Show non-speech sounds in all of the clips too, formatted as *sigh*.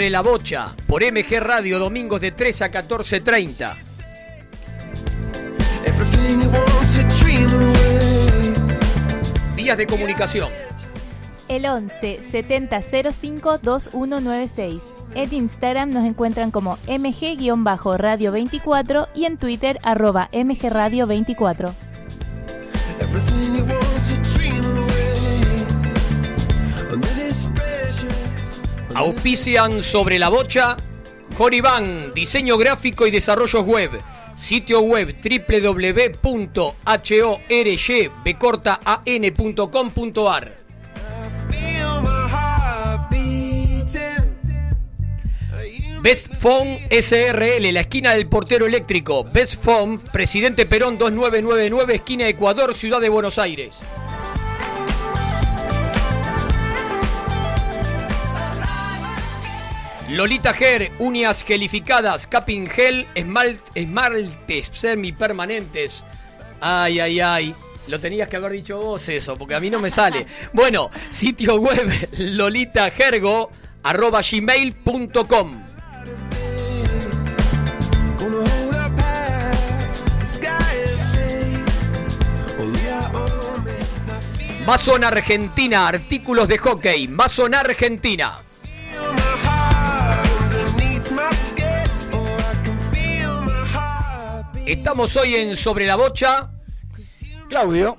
Sobre la Bocha, por MG Radio, domingos de 3 a 14.30. Vías de comunicación. El 11 70 05 2196. En Instagram nos encuentran como mg-radio24 y en Twitter arroba mgradio24. Auspician sobre la bocha Joriban, diseño gráfico y desarrollos web. Sitio web www.horybecortaan.com.ar Best Phone SRL, la esquina del portero eléctrico. Best Phone, Presidente Perón 2999, esquina Ecuador, Ciudad de Buenos Aires. Lolita Ger, uñas gelificadas, capping gel, esmalt, esmaltes semipermanentes. Ay, ay, ay. Lo tenías que haber dicho vos eso, porque a mí no me sale. *laughs* Bueno, sitio web lolitagergo arroba gmail.com. Mason Argentina, artículos de hockey. Mason Argentina. Estamos hoy en Sobre la Bocha. Claudio.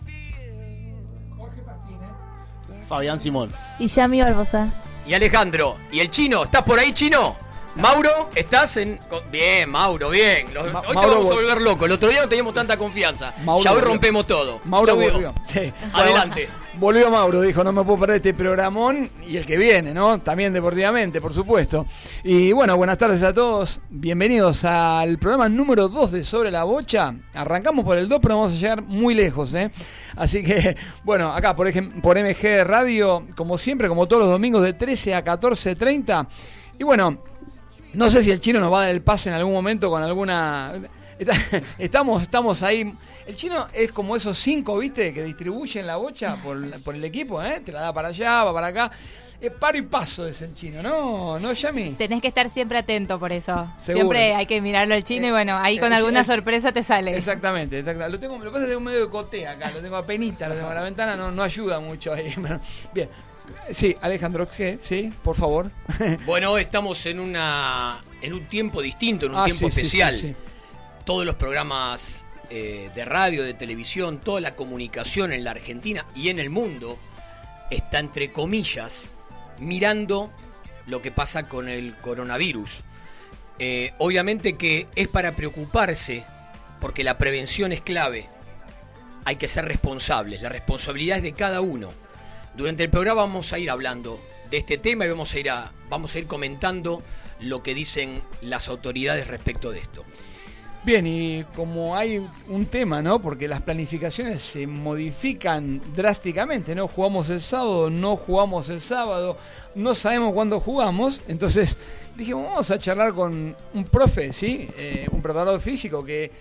Fabián Simón. Y Yami Barbosa. Y Alejandro. ¿Y el chino? ¿Estás por ahí, chino? Mauro, ¿estás en...? Bien, Mauro, bien. Los- Ma- hoy te Mauro vamos a vol- volver loco. El otro día no teníamos tanta confianza. Mauro ya hoy rompemos todo. Mauro volvió. Sí. *laughs* Adelante. Volvió Mauro, dijo, no me puedo perder este programón y el que viene, ¿no? También deportivamente, por supuesto. Y bueno, buenas tardes a todos. Bienvenidos al programa número 2 de Sobre la Bocha. Arrancamos por el 2, pero vamos a llegar muy lejos, ¿eh? Así que, *laughs* bueno, acá por, por MG Radio, como siempre, como todos los domingos de 13 a 14.30. Y bueno, no sé si el chino nos va a dar el pase en algún momento con alguna. Estamos, estamos ahí. El chino es como esos cinco, ¿viste? Que distribuyen la bocha por, por el equipo, ¿eh? Te la da para allá, va para acá. Es paro y paso es el chino, ¿no? ¿No, Yami? Tenés que estar siempre atento por eso. Seguro. Siempre hay que mirarlo al chino y bueno, ahí con Eh, alguna eh, sorpresa te sale. Exactamente, exactamente. Lo tengo, lo que pasa es que tengo medio de cote acá, lo tengo a penita, lo tengo a la ventana, no, no ayuda mucho ahí. *laughs* Bien. Sí, Alejandro. Sí, por favor. *laughs* Bueno, estamos en una en un tiempo distinto, en un Ah, tiempo sí, especial. sí. Todos los programas eh, de radio, de televisión, toda la comunicación en la Argentina y en el mundo está entre comillas mirando lo que pasa con el coronavirus. Eh, obviamente que es para preocuparse porque la prevención es clave. Hay que ser responsables, la responsabilidad es de cada uno. Durante el programa vamos a ir hablando de este tema y vamos a ir a, vamos a ir comentando lo que dicen las autoridades respecto de esto. Bien, y como hay un tema, ¿no? Porque las planificaciones se modifican drásticamente, ¿no? Jugamos el sábado, no jugamos el sábado, no sabemos cuándo jugamos, entonces dijimos, vamos a charlar con un profe, ¿sí? Eh, un preparador físico que,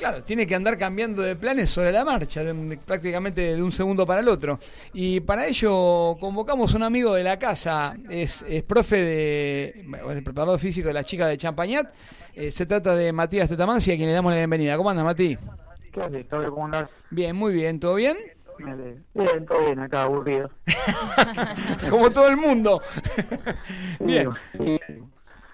claro, tiene que andar cambiando de planes sobre la marcha, prácticamente de un segundo para el otro. Y para ello convocamos a un amigo de la casa, es, es profe de, bueno, es el preparador físico de la chica de Champañat, eh, se trata de Matías Tetamansi, a quien le damos la bienvenida. ¿Cómo anda, Mati? ¿Qué haces? ¿Cómo andás? Bien, muy bien, ¿todo bien? Bien, bien, todo bien acá, aburrido. *laughs* Como todo el mundo. *laughs* bien, Sí,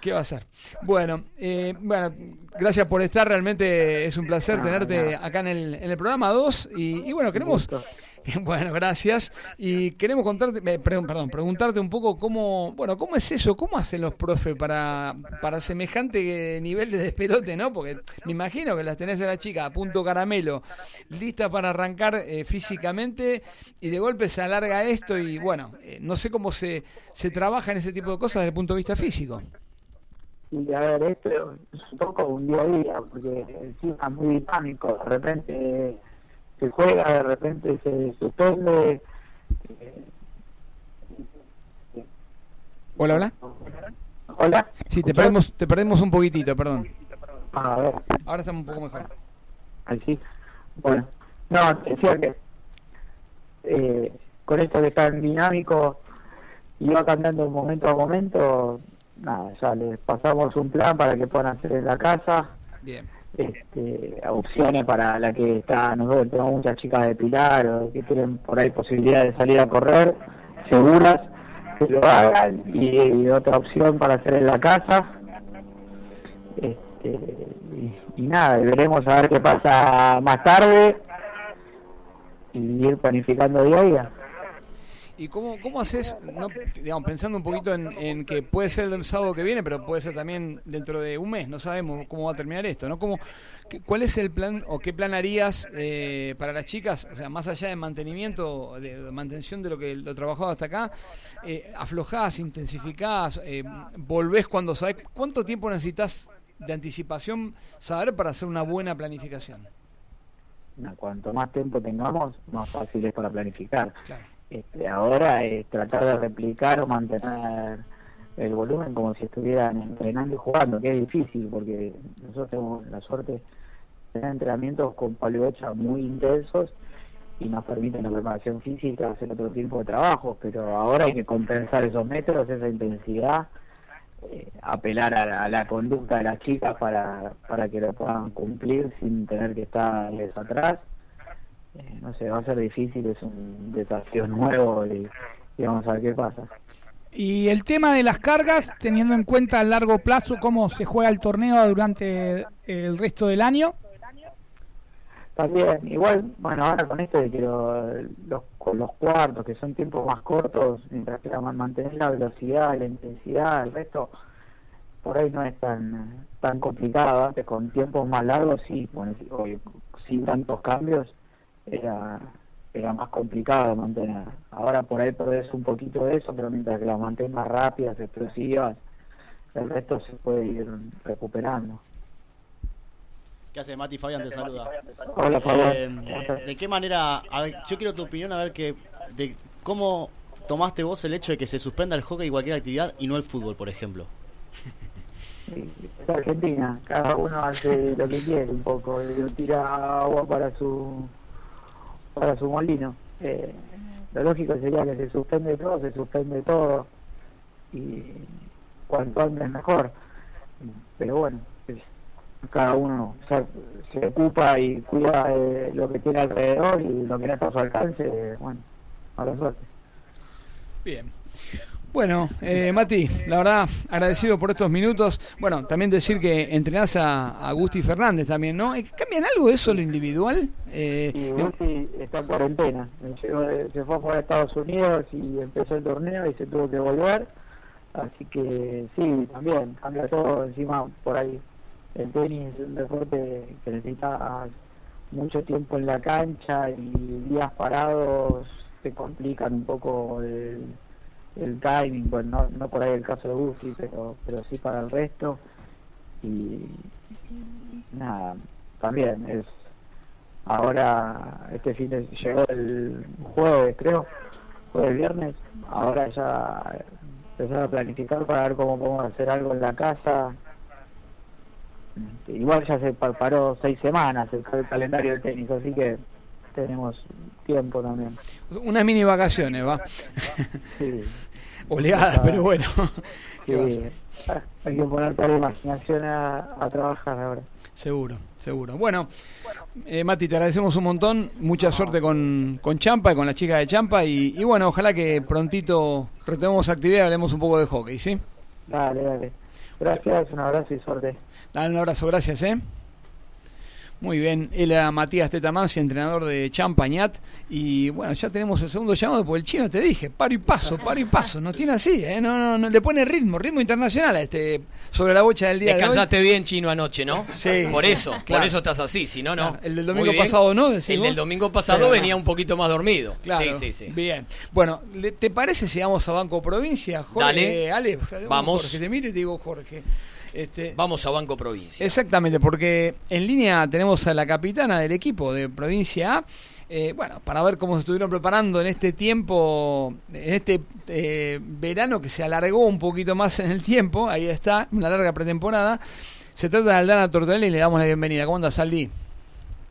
¿qué va a ser? Bueno, eh, bueno, gracias por estar, realmente es un placer Ah, tenerte acá en el, en el programa 2 y, y bueno, queremos... *laughs* Bueno, gracias. Y queremos contarte, eh, pre- perdón, preguntarte un poco cómo, bueno, cómo es eso, cómo hacen los profes para, para semejante nivel de despelote, ¿no? Porque me imagino que las tenés a la chica a punto caramelo, lista para arrancar eh, físicamente y de golpe se alarga esto y bueno, eh, no sé cómo se, se trabaja en ese tipo de cosas desde el punto de vista físico. Y a ver, esto es un poco un día a día, porque encima es muy dinámico. De repente se juega, de repente se suspende. eh, Hola, hola. Hola. Sí, te perdemos, te perdemos un poquitito, perdón. A ver, Ahora estamos un poco mejor. ahí sí. Bueno, no, decía que eh, con esto que es tan dinámico y va cambiando momento a momento, nada, ya les pasamos un plan para que puedan hacer en la casa. Bien. Este, opciones para la que está, nosotros tenemos muchas chicas de Pilar o que tienen por ahí posibilidad de salir a correr, seguras, que lo hagan. Y, otra opción para hacer en la casa. Este, y, y nada, veremos a ver qué pasa más tarde y ir planificando día a día. ¿Y cómo, cómo haces, no, digamos, pensando un poquito en, que puede ser el sábado que viene, pero puede ser también dentro de un mes, no sabemos cómo va a terminar esto, ¿no? ¿Cómo, ¿Cuál es el plan o qué plan harías eh, para las chicas, o sea, más allá de mantenimiento, de, mantención de lo que lo trabajado hasta acá, eh, aflojás, intensificás, eh, volvés cuando sabes, ¿cuánto tiempo necesitas de anticipación saber para hacer una buena planificación? cuanto más tiempo tengamos, más fácil es para planificar. Este, ahora es tratar de replicar o mantener el volumen como si estuvieran entrenando y jugando, que es difícil porque nosotros tenemos la suerte de tener entrenamientos con paliocha muy intensos y nos permiten la preparación física, hacer otro tipo de trabajo, pero ahora hay que compensar esos metros, esa intensidad, eh, apelar a la, conducta de las chicas para, para que lo puedan cumplir sin tener que estarles atrás eh, no sé, va a ser difícil, es un desafío nuevo y, vamos a ver qué pasa. Y el tema de las cargas, teniendo en cuenta a largo plazo cómo se juega el torneo durante el resto del año. También, igual, bueno, ahora con esto de que los, con los cuartos, que son tiempos más cortos, mientras que mantener la velocidad, la intensidad, el resto, por ahí no es tan tan complicado. Antes, con tiempos más largos, sí, bueno, sin tantos cambios, era, era más complicado mantener. Ahora por ahí perdés un poquito de eso, pero mientras que las mantengas rápidas, explosivas, el resto se puede ir recuperando. ¿Qué hace Mati? Fabián te saluda. Hola Fabián. Eh, ¿De qué manera, yo quiero tu opinión a ver que, de cómo tomaste vos el hecho de que se suspenda el hockey y cualquier actividad y no el fútbol, por ejemplo? es Argentina, cada uno hace lo que quiere un poco, tira agua para su para su molino. Eh, lo lógico sería que se suspende todo, se suspende todo y cuanto antes mejor. Pero bueno, cada uno se, ocupa y cuida de lo que tiene alrededor y lo que no está a su alcance, bueno, a la suerte. Bien. Bueno, eh, Mati, la verdad, agradecido por estos minutos. Bueno, también decir que entrenás a Agustín Fernández también, ¿no? ¿Cambian algo eso lo individual? Eh, sí, Gusti está en cuarentena. se fue a Estados Unidos y empezó el torneo y se tuvo que volver. Así que sí, también cambia todo. Encima, por ahí, el tenis es un deporte que necesita mucho tiempo en la cancha y días parados se complican un poco el el timing, pues no, no por ahí el caso de Gusti, pero, pero sí para el resto. Y nada, también es ahora este fin de llegó el jueves creo jueves viernes ahora ya empezar a planificar para ver cómo podemos hacer algo en la casa. Igual ya se paró seis semanas el, el calendario del tenis así que tenemos tiempo también. Unas mini vacaciones va sí oleadas, pero bueno. Hay que poner toda la imaginación a, trabajar ahora. Seguro, seguro. Bueno, eh, Mati, te agradecemos un montón. Mucha suerte con, con Champa y con la chica de Champa. Y, bueno, ojalá que prontito retomemos actividad y hablemos un poco de hockey, ¿sí? Dale, dale. Gracias, un abrazo y suerte. Dale, un abrazo, gracias, ¿eh? Muy bien, él era Matías Tetamansi, entrenador de Champañat. Y bueno, ya tenemos el segundo llamado, porque el chino te dije, paro y paso, paro y paso. No tiene así, ¿eh? No, no, no le pone ritmo, ritmo internacional a este, sobre la bocha del día Descansaste de bien chino anoche, ¿no? Sí. Por eso, por eso estás así, si no, no. el del domingo pasado no, El del domingo pasado venía un poquito más dormido. Claro. Sí, sí, sí. Bien. Bueno, ¿te parece si vamos a Banco Provincia? Jorge, Dale. Ale, vamos. Jorge, te miro y te digo Jorge. Este, Vamos a Banco Provincia. Exactamente, porque en línea tenemos a la capitana del equipo de Provincia A. Eh, bueno, para ver cómo se estuvieron preparando en este tiempo, en este eh, verano que se alargó un poquito más en el tiempo, ahí está, una larga pretemporada. Se trata de Aldana Tortelli y le damos la bienvenida. ¿Cómo andas, Aldi?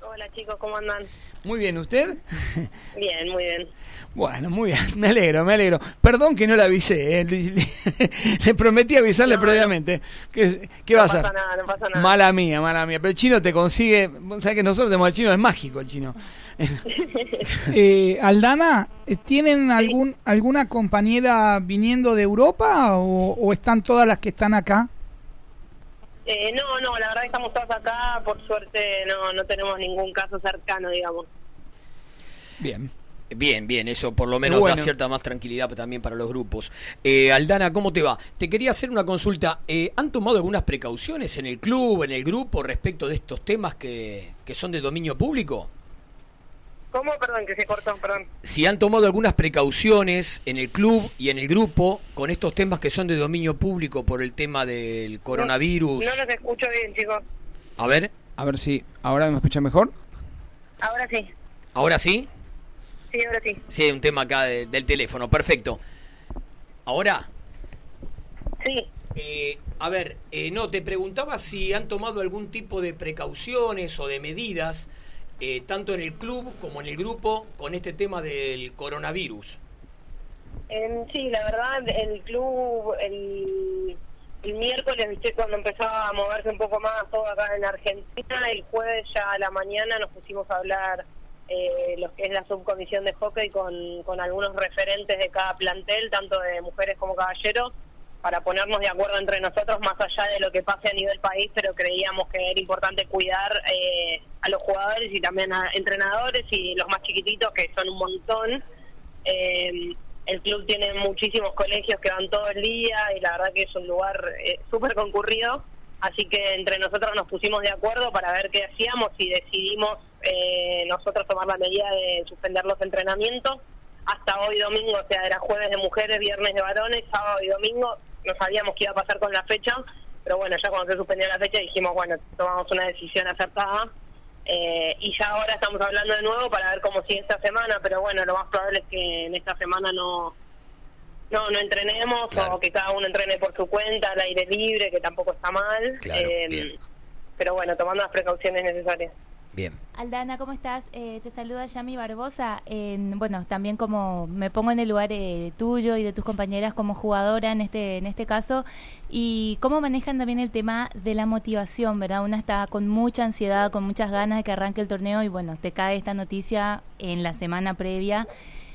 Hola chicos, ¿cómo andan? Muy bien, ¿usted? *laughs* Bien, muy bien. Bueno, muy bien, me alegro, me alegro. Perdón que no le avisé, eh, le, le *laughs* prometí avisarle No, previamente. ¿Qué, qué No va a pasa hacer? nada, no pasa nada. Mala mía, mala mía. Pero el chino te consigue. ¿Sabes que nosotros tenemos el chino? Es mágico el chino. *laughs* Eh, Aldana, eh, ¿tienen algún alguna compañera viniendo de Europa o, o están todas las que están acá? Eh, no, no, la verdad que estamos todos acá. Por suerte no, no tenemos ningún caso cercano, digamos. Bien. Bien, bien, eso por lo menos Bueno. da cierta más tranquilidad también para los grupos. Eh, Aldana, ¿cómo te va? Te quería hacer una consulta. Eh, ¿Han tomado algunas precauciones en el club, en el grupo, respecto de estos temas que, que son de dominio público? ¿Cómo? Perdón, que se cortó, perdón. Si han tomado algunas precauciones en el club y en el grupo con estos temas que son de dominio público por el tema del coronavirus. No los escucho bien, chicos. A ver, A ver si ahora me escucha mejor. Ahora sí. ¿ahora sí? Sí, ahora sí. Sí, hay un tema acá de- del teléfono, perfecto. Ahora, Sí. Eh, a ver, eh, no, te preguntaba si han tomado algún tipo de precauciones o de medidas, eh, tanto en el club como en el grupo, con este tema del coronavirus. Sí, la verdad, el club, el, el miércoles, viste, cuando empezaba a moverse un poco más todo acá en Argentina, el jueves ya a la mañana nos pusimos a hablar eh, lo que es la subcomisión de hockey con, con algunos referentes de cada plantel, tanto de mujeres como caballeros, para ponernos de acuerdo entre nosotros más allá de lo que pase a nivel país, pero creíamos que era importante cuidar eh, a los jugadores y también a entrenadores y los más chiquititos, que son un montón. Eh, el club tiene muchísimos colegios que van todo el día y la verdad que es un lugar eh, súper concurrido. Así que entre nosotros nos pusimos de acuerdo para ver qué hacíamos y decidimos eh, nosotros tomar la medida de suspender los entrenamientos hasta hoy domingo, o sea, era jueves de mujeres, viernes de varones, sábado y domingo. No sabíamos qué iba a pasar con la fecha, pero bueno, ya cuando se suspendió la fecha dijimos, bueno, tomamos una decisión acertada. Eh, y ya ahora estamos hablando de nuevo para ver cómo sigue esta semana, pero bueno, lo más probable es que en esta semana no no no entrenemos Claro. o que cada uno entrene por su cuenta, al aire libre, que tampoco está mal. Claro, Eh, pero bueno, tomando las precauciones necesarias. Bien. Aldana, ¿cómo estás? Eh, te saluda Yami Barbosa. Bueno, también como me pongo en el lugar eh, tuyo y de tus compañeras como jugadora en este en este caso y cómo manejan también el tema de la motivación, ¿verdad? Una está con mucha ansiedad, con muchas ganas de que arranque el torneo y bueno, te cae esta noticia en la semana previa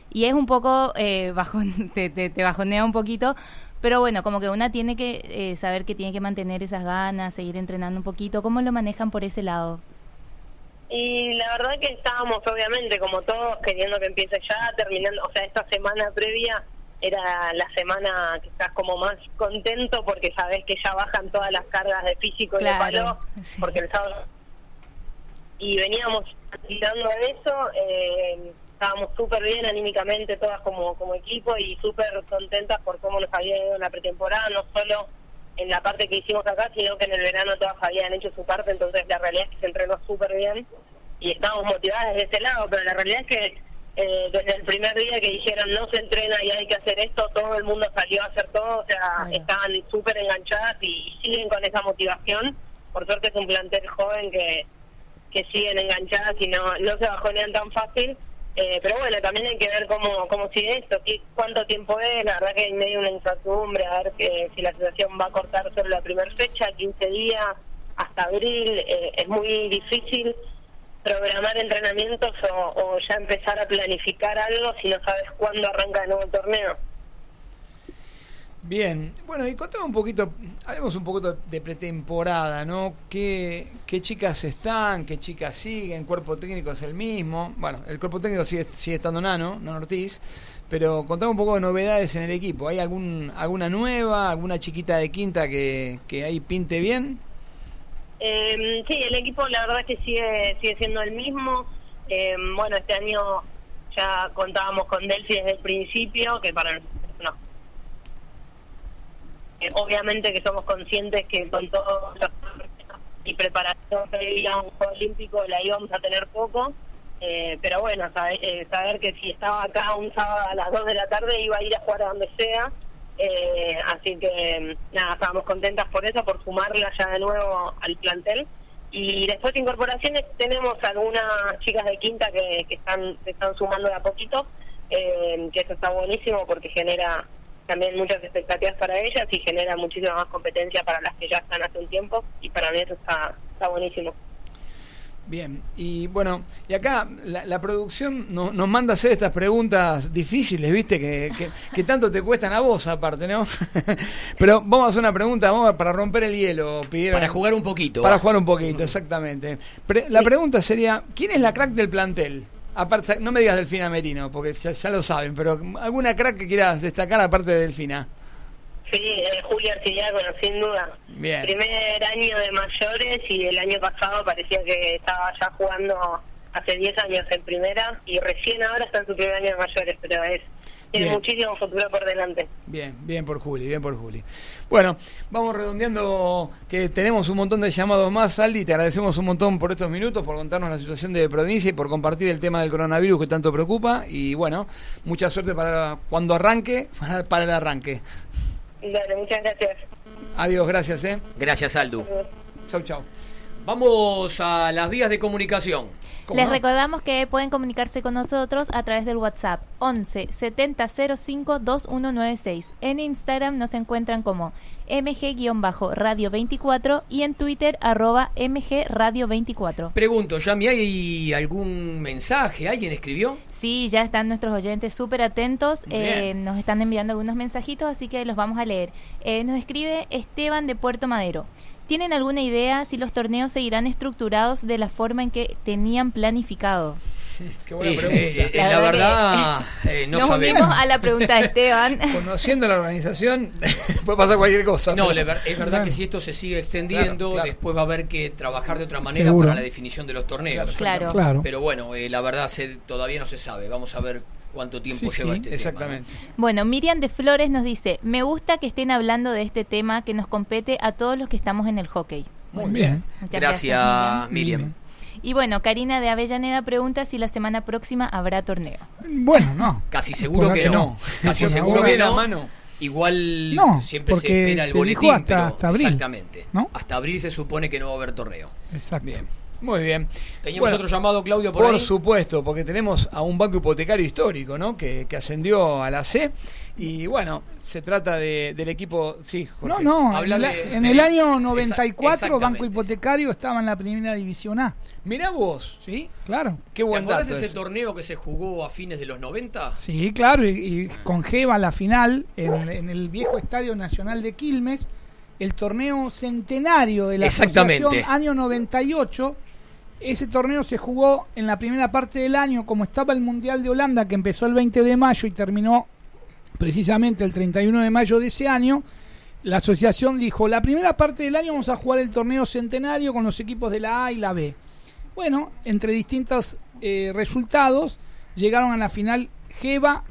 y es un poco eh, bajón, *laughs* te, te, te bajonea un poquito. Pero bueno, como que una tiene que eh, saber que tiene que mantener esas ganas, seguir entrenando un poquito. ¿Cómo lo manejan por ese lado? Y la verdad que estábamos obviamente como todos queriendo que empiece ya, terminando, o sea, esta semana previa era la semana que estás como más contento porque sabes que ya bajan todas las cargas de físico y Claro, de palo, sí. porque el sábado... Y veníamos tirando de eso, eh, estábamos súper bien anímicamente todas como, como equipo y súper contentas por cómo nos había ido en la pretemporada, no solo en la parte que hicimos acá, sino que en el verano todas habían hecho su parte, entonces la realidad es que se entrenó súper bien y estábamos motivadas desde ese lado, pero la realidad es que eh, desde el primer día que dijeron no se entrena y hay que hacer esto, todo el mundo salió a hacer todo, o sea, estaban súper enganchadas y, y siguen con esa motivación. Por suerte es un plantel joven que, que siguen enganchadas y no, no se bajonean tan fácil. Eh, pero bueno, también hay que ver cómo, cómo sigue esto, qué- cuánto tiempo es, la verdad que hay medio una incertidumbre, a ver que, si la situación va a cortar solo la primera fecha, 15 días, hasta abril, eh, es muy difícil programar entrenamientos o, o ya empezar a planificar algo si no sabes cuándo arranca de nuevo el torneo. Bien, bueno, y contame un poquito, hablemos un poquito de pretemporada, ¿no? ¿Qué, qué chicas están, qué chicas siguen? ¿Cuerpo técnico es el mismo? Bueno, el cuerpo técnico sigue, sigue estando Nano, Nano Ortiz, pero contame un poco de novedades en el equipo. ¿Hay algún alguna nueva, alguna chiquita de quinta que, que ahí pinte bien? Eh, sí, el equipo la verdad es que sigue sigue siendo el mismo. Eh, bueno, este año ya contábamos con Delphi desde el principio, que para Eh, obviamente que somos conscientes que con todo los y preparación previa a un juego olímpico la íbamos a tener poco. Eh, pero bueno, saber, eh, saber que si estaba acá un sábado a las 2 de la tarde iba a ir a jugar a donde sea. Eh, así que nada, estábamos contentas por eso, por sumarla ya de nuevo al plantel. Y después de incorporaciones tenemos algunas chicas de quinta que, que están se están sumando de a poquito, eh, que eso está buenísimo porque genera también muchas expectativas para ellas y genera muchísima más competencia para las que ya están hace un tiempo y para mí eso está, está buenísimo. Bien, y bueno, y acá la, la producción no- nos manda a hacer estas preguntas difíciles, ¿viste? Que, que- que tanto te cuestan a vos, aparte, ¿no? *laughs* Pero vamos a hacer una pregunta, vamos a- para romper el hielo, pidieron. Para jugar un poquito. Para jugar un poquito, exactamente. Pre- la pregunta sería: ¿quién es la crack del plantel? Aparte, no me digas Delfina Merino, porque ya, ya lo saben, pero alguna crack que quieras destacar aparte de Delfina. Sí, eh, Julia Arcidiaco, sin duda. Bien. Primer año de mayores y el año pasado parecía que estaba ya jugando hace 10 años en primera y recién ahora está en su primer año de mayores, pero es tiene Bien. muchísimo futuro por delante. Bien, bien por Juli, bien por Juli. Bueno, vamos redondeando que tenemos un montón de llamados más, Aldi, te agradecemos un montón por estos minutos, por contarnos la situación de provincia y por compartir el tema del coronavirus que tanto preocupa y bueno, mucha suerte para cuando arranque, *laughs* para, para el arranque. Dale, muchas gracias. Adiós, gracias, eh. Gracias, Aldu. Chau, chau. Vamos a las vías de comunicación. ¿Cómo Les no? recordamos que pueden comunicarse con nosotros a través del WhatsApp 11 70 05 2196. En Instagram nos encuentran como mg-radio 24 y en Twitter arroba mgradio 24. Pregunto, Yami, ¿hay algún mensaje? ¿Alguien escribió? Sí, ya están nuestros oyentes súper atentos. eh, nos están enviando algunos mensajitos, así que los vamos a leer. Eh, nos escribe Esteban de Puerto Madero. ¿Tienen alguna idea si los torneos seguirán estructurados de la forma en que tenían planificado? *laughs* Qué buena Eh, pregunta. eh, eh, La la verdad verdad, eh, no nos sabemos. unimos a la pregunta de *laughs* Esteban. Conociendo la organización, *laughs* puede pasar cualquier cosa. No, pero- es verdad que si esto se sigue extendiendo, Claro, claro. después va a haber que trabajar de otra manera Seguro. para la definición de los torneos. Claro. Claro. Pero bueno, eh, la verdad se- todavía no se sabe. Vamos a ver cuánto tiempo Sí, lleva sí, este Exactamente. Bueno, Miriam de Flores nos dice, me gusta que estén hablando de este tema que nos compete a todos los que estamos en el hockey. Muy bien. Muchas tema. Gracias, Miriam. Miriam. Y bueno, Karina de Avellaneda pregunta si la semana próxima habrá torneo. Bueno, no. Casi seguro que no. Casi Por seguro que no. mano. Igual No, siempre se espera el se boletín, dijo hasta- pero hasta abril, exactamente. ¿no? Hasta abril se supone que no va a haber torneo. Exacto. Bien. Muy bien. Teníamos Bueno, otro llamado, Claudio, por, Por ahí. supuesto, porque tenemos a un banco hipotecario histórico, ¿no? Que, que ascendió a la C. Y bueno, se trata de, del equipo. Sí, Jorge. No, no, en el, de- en el año Esa- 94 Banco. Hipotecario estaba en la primera división A. Mirá vos. Sí, claro. Qué ¿Te buen acordás dato. de ese torneo que se jugó a fines de los 90? Sí, claro, y, y con Jeva la final en, en el viejo Estadio Nacional de Quilmes, el torneo centenario de la Exactamente. asociación año 98. Ese torneo se jugó en la primera parte del año, como estaba el Mundial de Holanda, que empezó el 20 de mayo y terminó precisamente el 31 de mayo de ese año. La asociación dijo, la primera parte del año vamos a jugar el torneo centenario con los equipos de la A y la B. Bueno, entre distintos eh, resultados, llegaron a la final Geva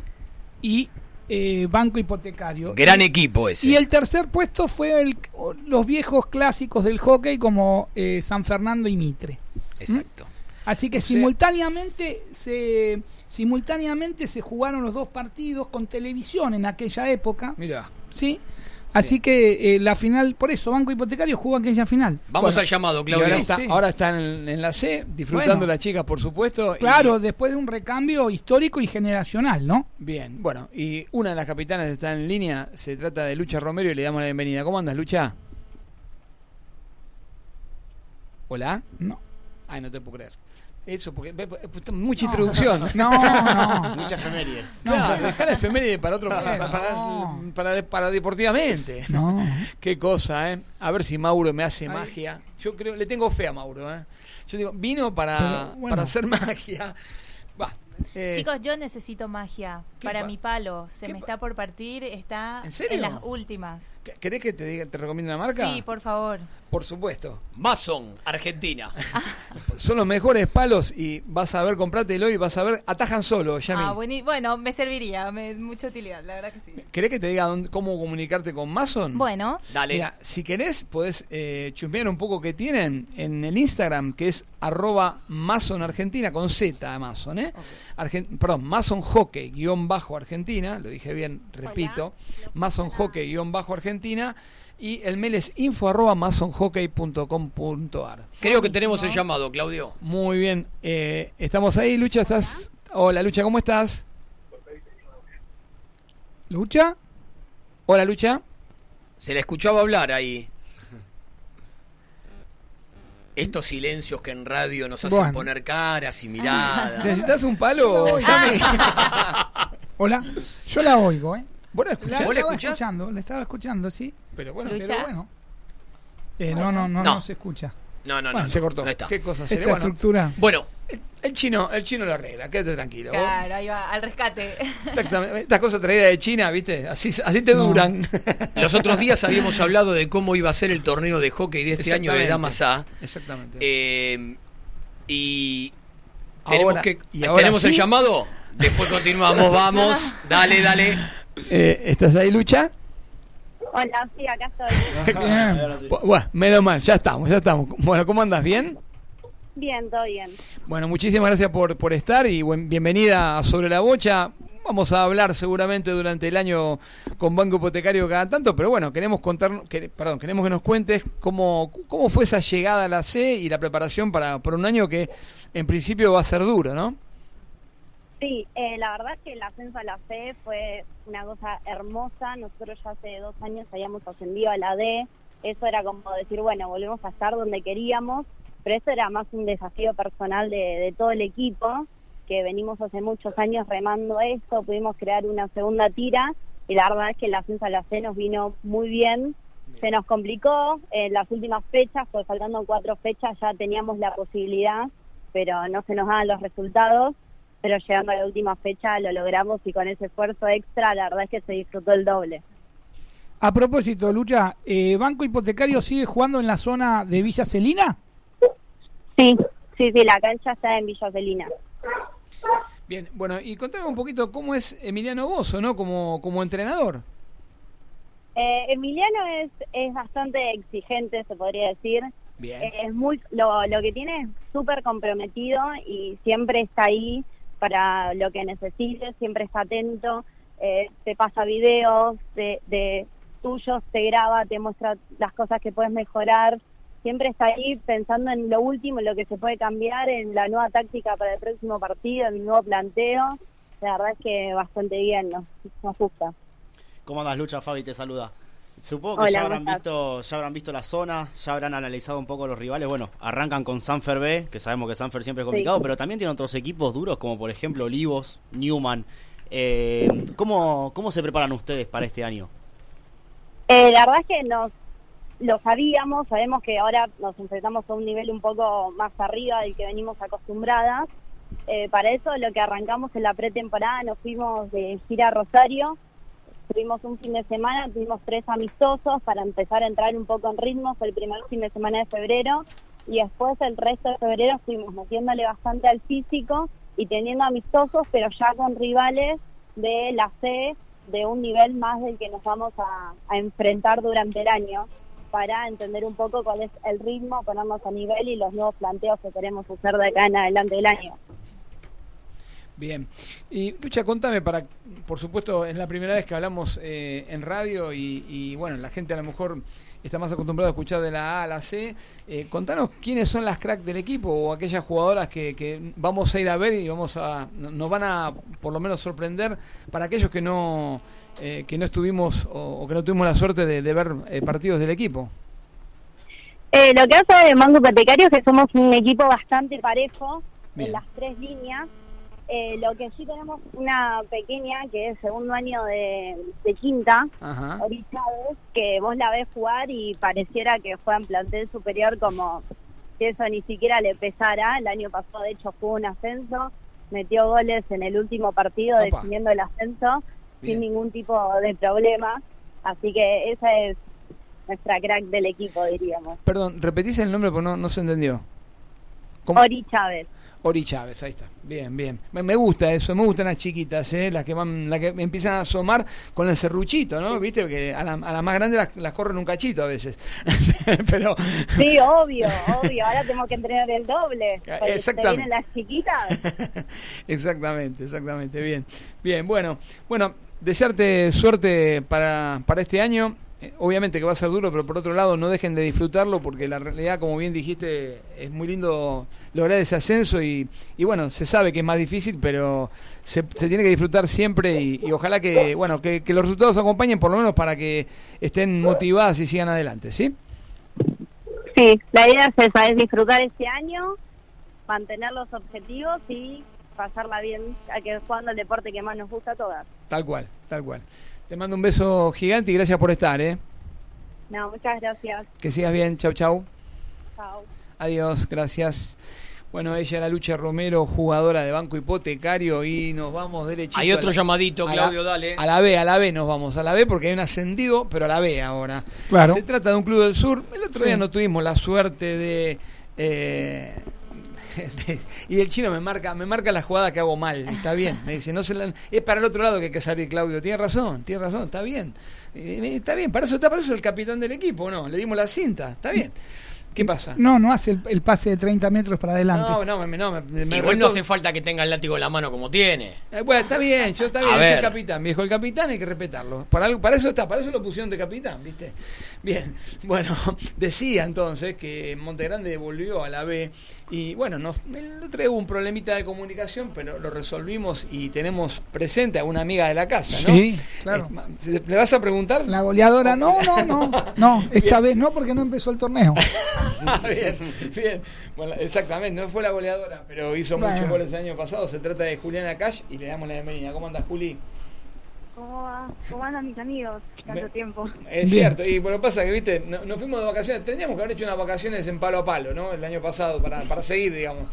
y eh, Banco Hipotecario. Gran Y- equipo ese. y el tercer puesto fue el- los viejos clásicos del hockey como eh, San Fernando y Mitre. Exacto. Así que O sea- simultáneamente se simultáneamente se jugaron los dos partidos con televisión en aquella época, Mirá. ¿sí? Así que eh, la final, por eso Banco Hipotecario jugó aquella final. Vamos Bueno, al llamado, Claudio. ahora, Sí, está, sí. ahora están en, en la C, disfrutando Bueno. las chicas, por supuesto. y- Claro, después de un recambio histórico y generacional, ¿no? Bien, bueno, y una de las capitanas está en línea, se trata de Lucha Romero y le damos la bienvenida. ¿Cómo andas, Lucha? ¿Hola? No. Ay, no te puedo creer. Eso, porque pues, mucha introducción. *laughs* No, no. Mucha efeméride. Claro, dejar la efeméride para otro, para, para, No. para- para deportivamente. No. Qué cosa, ¿eh? A ver si Mauro me hace Ay. magia. Yo creo, le tengo fe a Mauro, ¿eh? Yo digo, vino para, Pero, bueno. para hacer *laughs* magia. Va. Eh, Chicos, yo necesito magia ¿qué para pa- mi palo. Se me pa- está por partir, está ¿En serio? las últimas. ¿Querés que te, diga, te recomiende una marca? Sí, por favor. Por supuesto. Mason, Argentina. *laughs* Son los mejores palos y vas a ver, comprátelo y vas a ver, atajan solo, Yami. Ah, bueno, me serviría, me, mucha utilidad, la verdad que sí. ¿Querés que te diga dónde- cómo comunicarte con Mason? Bueno, Dale. Mira, si querés, podés eh, chusmear un poco que tienen en el Instagram, que es arroba Mason Argentina, con Z Mason, ¿eh? Argen- perdón, Mason Hockey guion bajo Argentina, lo dije bien, repito, Mason Hockey guion bajo Argentina y el mail es info arroba masonhockey.com.ar. Creo que tenemos el llamado, Claudio. Muy bien, eh, estamos ahí, Lucha, estás... Hola Lucha, ¿cómo estás? ¿Lucha? Hola Lucha. Se le escuchaba hablar ahí. Estos silencios que en radio nos hacen Bueno. poner caras y miradas. ¿Necesitas un palo? Llame. *laughs* Hola. Yo la oigo, ¿eh? ¿Vos la escuchás? ¿Vos la estaba escuchás? escuchando, la estaba escuchando, sí. Pero bueno, Lucha. Pero bueno. Eh, no, no, no, No. no se escucha. No, no, no. Bueno, se cortó. No está. ¿Qué cosa Esta? Bueno, estructura. Bueno, el, el chino, el chino lo arregla, quédate tranquilo. vos. Claro, ahí va, al rescate. Exactamente. Estas cosas traídas de China, ¿viste? Así, así te No. duran. los otros días habíamos hablado de cómo iba a ser el torneo de hockey de este año de. Damas A. Exactamente. Eh, y Ahora- tenemos, que, y ahora ¿tenemos el llamado. Después continuamos, vamos. Dale, dale. Eh, ¿Estás ahí, Lucha? Hola, sí, acá estoy. *laughs* Bueno, menos mal, ya estamos, ya estamos. Bueno, ¿cómo andas? ¿Bien? Bien, todo bien. Bueno, muchísimas gracias por, por estar y buen- bienvenida a Sobre la Bocha. Vamos a hablar seguramente durante el año con Banco Hipotecario cada tanto, pero bueno, queremos contar, que, perdón, queremos que nos cuentes cómo, cómo fue esa llegada a la C y la preparación para, para un año que en principio va a ser duro, ¿no? Sí, eh, la verdad es que el ascenso a la C fue una cosa hermosa. Nosotros ya hace dos años habíamos ascendido a la D. Eso era como decir, bueno, volvemos a estar donde queríamos, pero eso era más un desafío personal de, de todo el equipo, que venimos hace muchos años remando esto, pudimos crear una segunda tira y la verdad es que el ascenso a la C nos vino muy bien. Se nos complicó en las últimas fechas, pues faltando cuatro fechas ya teníamos la posibilidad, pero no se nos daban los resultados pero llegando a la última fecha lo logramos y con ese esfuerzo extra la verdad es que se disfrutó el doble. A propósito, Lucha, eh, ¿Banco Hipotecario sigue jugando en la zona de Villa Celina? Sí, sí, sí, la cancha está en Villa Celina. Bien, bueno, y contame un poquito cómo es Emiliano Bozo, ¿no? Como, como entrenador. Eh, Emiliano es, es bastante exigente, se podría decir. Bien. Eh, Es muy, lo, lo que tiene es súper comprometido y siempre está ahí para lo que necesites, siempre está atento, eh, te pasa videos de, de tuyos, te graba, te muestra las cosas que puedes mejorar, siempre está ahí pensando en lo último, en lo que se puede cambiar, en la nueva táctica para el próximo partido, en el nuevo planteo. La verdad es que bastante bien, nos, nos gusta. ¿Cómo andas, Lucha? Fabi te saluda. Supongo que Hola, ya ¿cómo habrán visto, ya habrán visto la zona, ya habrán analizado un poco los rivales. Bueno, arrancan con Sanfer B, que sabemos que Sanfer siempre es complicado, Sí. pero también tiene otros equipos duros, como por ejemplo Olivos, Newman. Eh, ¿cómo, ¿Cómo se preparan ustedes para este año? Eh, la verdad es que nos lo sabíamos, sabemos que ahora nos enfrentamos a un nivel un poco más arriba del que venimos acostumbradas. Eh, para eso lo que arrancamos en la pretemporada nos fuimos de gira a Rosario, tuvimos un fin de semana, tuvimos tres amistosos para empezar a entrar un poco en ritmo, fue el primer fin de semana de febrero y después el resto de febrero estuvimos metiéndole bastante al físico y teniendo amistosos, pero ya con rivales de la C de un nivel más del que nos vamos a enfrentar durante el año para entender un poco cuál es el ritmo, ponernos a nivel y los nuevos planteos que queremos hacer de acá en adelante del año. Bien. Y Lucha, contame, para, por supuesto, es la primera vez que hablamos eh, en radio y, bueno, la gente a lo mejor está más acostumbrada a escuchar de la A a la C. Eh, contanos quiénes son las cracks del equipo o aquellas jugadoras que, que vamos a ir a ver y vamos a no- nos van a por lo menos sorprender para aquellos que no eh, que no estuvimos o, o que no tuvimos la suerte de, de ver eh, partidos del equipo. Eh, lo que hace de Mango Hipotecario es que somos un equipo bastante parejo Bien. en las tres líneas. Eh, lo que sí tenemos una pequeña que es segundo año de, de quinta. Ori Chávez, que vos la ves jugar y pareciera que juega en plantel superior como si eso ni siquiera le pesara. El año pasado, de hecho, jugó un ascenso, metió goles en el último partido Opa. definiendo el ascenso Bien. sin ningún tipo de problema. Así que esa es nuestra crack del equipo, diríamos. Perdón, repetís el nombre porque no, no se entendió. ¿Cómo? Ori Chávez. Ori Chávez, ahí está. Bien, bien. Me, gusta eso, me gustan las chiquitas, ¿eh? las que van, las que empiezan a asomar con el serruchito, ¿no? Viste que a la, a la más grande las, las corren un cachito a veces. *laughs* Pero Sí, obvio, obvio. Ahora tenemos que entrenar el doble. *laughs* Exactamente. vienen las chiquitas. *laughs* exactamente, exactamente. Bien, bien. Bueno, bueno, desearte suerte para, para este año. Eh, Obviamente que va a ser duro, pero por otro lado no dejen de disfrutarlo porque la realidad, como bien dijiste, es muy lindo lograr ese ascenso y, y bueno, se sabe que es más difícil, pero se, se tiene que disfrutar siempre y, ojalá que, bueno, que, que los resultados acompañen por lo menos para que estén motivadas y sigan adelante, ¿sí? Sí, la idea es esa, es disfrutar este año, mantener los objetivos y pasarla bien, a que jugando el deporte que más nos gusta a todas. Tal cual, tal cual. Te mando un beso gigante y gracias por estar, ¿eh? No, muchas gracias. Que sigas bien, chau, chau. Chao. Adiós, gracias. Bueno, ella la Lucha Romero, jugadora de Banco Hipotecario y nos vamos derechito. Hay otro la- llamadito, a la- Claudio, dale. A la B, a la B nos vamos, a la B porque hay un ascendido, pero a la B ahora. Claro. Se trata de un club del sur. El otro Sí. día no tuvimos la suerte de... eh, de- *laughs* y el chino me marca me marca la jugada que hago mal está bien me dice no se la- es para el otro lado que hay que salir Claudio tiene razón tiene razón está bien Eh, está bien para eso está para eso el capitán del equipo no le dimos la cinta está bien qué pasa No, no hace el, el pase de 30 metros para adelante. no, no, me, no, me, me Igual no hace falta que tenga el látigo en la mano como tiene. Eh, bueno, está bien, yo está bien, es el capitán, viejo. El capitán hay que respetarlo. Para, algo- para eso está, para eso lo pusieron de capitán, ¿viste? Bien, *laughs* bueno, *laughs* decía entonces que Montegrande volvió a la B y bueno, nos, el otro día hubo un problemita de comunicación, pero lo resolvimos y tenemos presente a una amiga de la casa, ¿no? Sí, claro. ¿Le vas a preguntar? La goleadora, no, no, no. *laughs* No, esta vez no porque no empezó el torneo. Ah, bien, bien. Bueno, exactamente, no fue la goleadora, pero hizo Bueno. muchos goles el año pasado. Se trata de Juliana Cash y le damos la bienvenida. ¿Cómo andas, Juli? ¿Cómo, va? ¿Cómo andan mis amigos? Tanto Me- tiempo. Es Bien. cierto, y bueno, pasa que, viste, no- nos fuimos de vacaciones, teníamos que haber hecho unas vacaciones en palo a palo, ¿no? El año pasado, para, para seguir, digamos.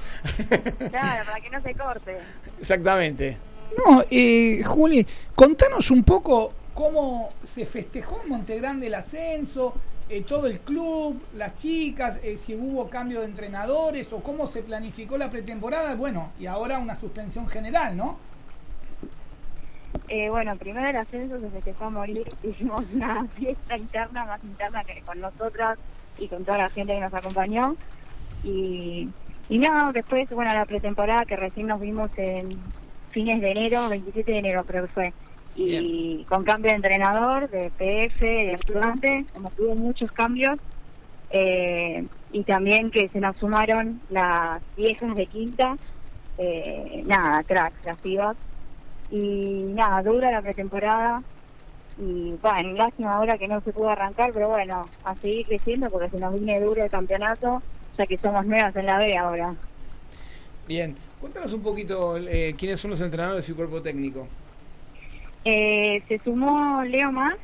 Claro, *laughs* para que no se corte. Exactamente. No, eh, Juli, contanos un poco cómo se festejó en Montegrande el ascenso, eh, todo el club, las chicas, eh, si hubo cambio de entrenadores o cómo se planificó la pretemporada. Bueno, y ahora una suspensión general, ¿no? Eh, bueno, primero el ascenso se festejó a morir. *laughs* Hicimos una fiesta interna, más interna que con nosotras y con toda la gente que nos acompañó. Y, y no, después, bueno, la pretemporada que recién nos vimos en fines de enero, 27 de enero creo que fue. Y con cambio de entrenador, de PF, de estudiante, como que hubo muchos cambios. Eh, y también que se nos sumaron las viejas de quinta, eh, nada, cracks, las pibas y nada, dura la pretemporada y bueno, lástima ahora que no se pudo arrancar, pero bueno, a seguir creciendo porque se nos viene duro el campeonato, ya que somos nuevas en la B ahora. Bien. Cuéntanos un poquito eh, quiénes son los entrenadores y cuerpo técnico. Eh, se sumó Leo Más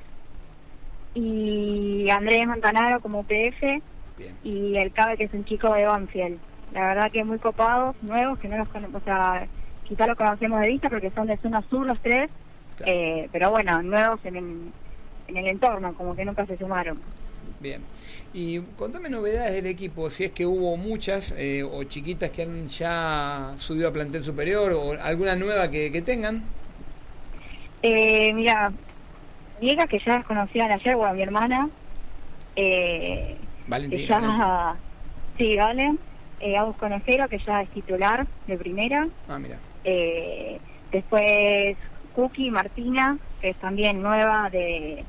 y Andrés Montanaro como PF Bien. y el Cabe que es un chico de Banfield. La verdad que muy copados, nuevos, que no los conocemos, o sea, quizá los conocemos de vista porque son de zona sur los tres, Claro. eh, pero bueno, nuevos en el, en el entorno, como que nunca se sumaron. Bien. Y contame novedades del equipo, si es que hubo muchas eh, o chiquitas que han ya subido a plantel superior o alguna nueva que, que tengan. Eh, mira, Diego, que ya conocían ayer, bueno, mi hermana, eh, Valentina. Valentina. ya, sí, vale, eh, Agus Conejero, que ya es titular de primera, Ah, mira. Eh, después Cookie Martina, que es también nueva de,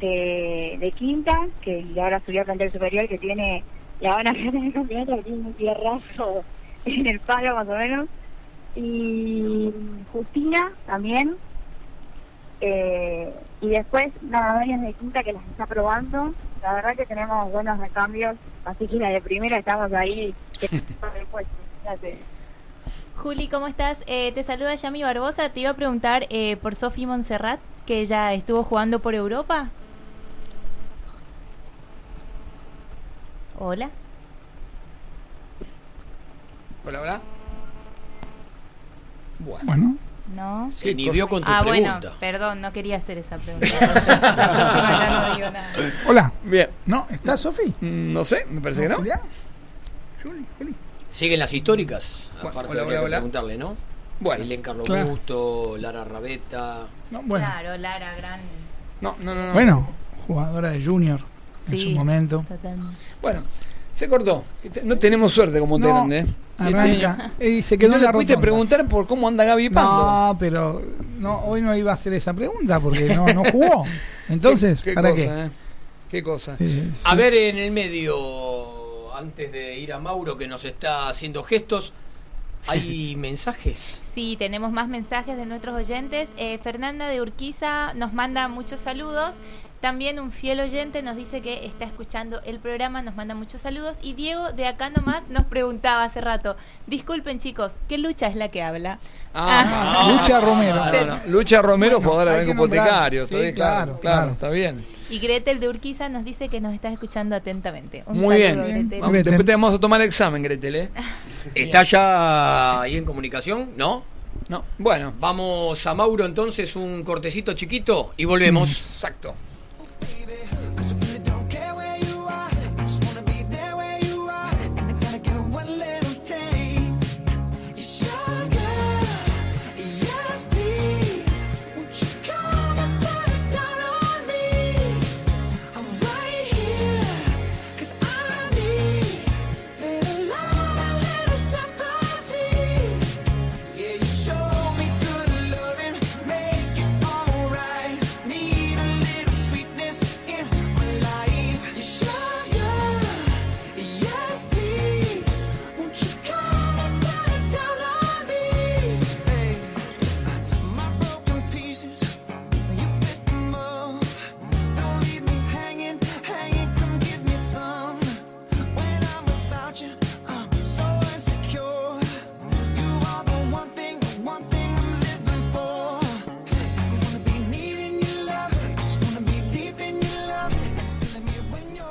de, de quinta, que ahora subió a plantel superior, que tiene, la van a ver en el campeonato, que tiene un tierrazo en el palo más o menos, y Justina también, eh, y después nada, varias de quinta que las está probando, la verdad que tenemos buenos recambios, así que la de primera estamos ahí, que *laughs* el puesto. Juli, ¿cómo estás? Eh, te saluda Yami Barbosa. Te iba a preguntar eh, por Sofi Montserrat, que ya estuvo jugando por Europa. Hola. Hola, hola. Bueno. Bueno, No. Se inhibió con tu Ah, bueno, perdón, no quería hacer esa pregunta. No digo nada. hola. Bien. ¿No? ¿Está Sofi? Mm, No sé, me parece que no. ¿Julián? Juli, Juli. ¿Siguen las históricas? Bueno, Aparte hola, hola, hola. preguntarle, ¿no? Bueno, Belén Carlos claro. Busto, Lara Rabeta. No, bueno, Claro, Lara, gran. no, no, no. no. bueno, jugadora de Junior en su momento. totalmente. Bueno, se cortó. No tenemos suerte como No, Terán, ¿eh? Arranca. Y se Este, quedó no en le pudiste preguntar por cómo anda Gaby Pando. No, pero no, hoy no iba a hacer esa pregunta porque no, no jugó. *laughs* Entonces, qué, qué ¿para cosa, qué? ¿eh? Qué cosa. Eh, A ver, en el medio, antes de ir a Mauro que nos está haciendo gestos, ¿hay *laughs* mensajes? Sí, tenemos más mensajes de nuestros oyentes. Eh, Fernanda de Urquiza nos manda muchos saludos. También un fiel oyente nos dice que está escuchando el programa, nos manda muchos saludos. Y Diego de acá nomás nos preguntaba hace rato, disculpen chicos, ¿qué lucha es la que habla? Ah, Lucha Romero. no, no, no. Lucha Romero, Bueno, jugadora de Banco. Hipotecario. Sí, claro, claro. está bien. Y Gretel de Urquiza nos dice que nos está escuchando atentamente. Un Muy bien. Gretel. Vamos, después te vamos a tomar el examen, Gretel, ¿eh? *laughs* ¿Está ya ahí en comunicación? ¿No? No, bueno, Vamos a Mauro entonces, un cortecito chiquito y volvemos. exacto.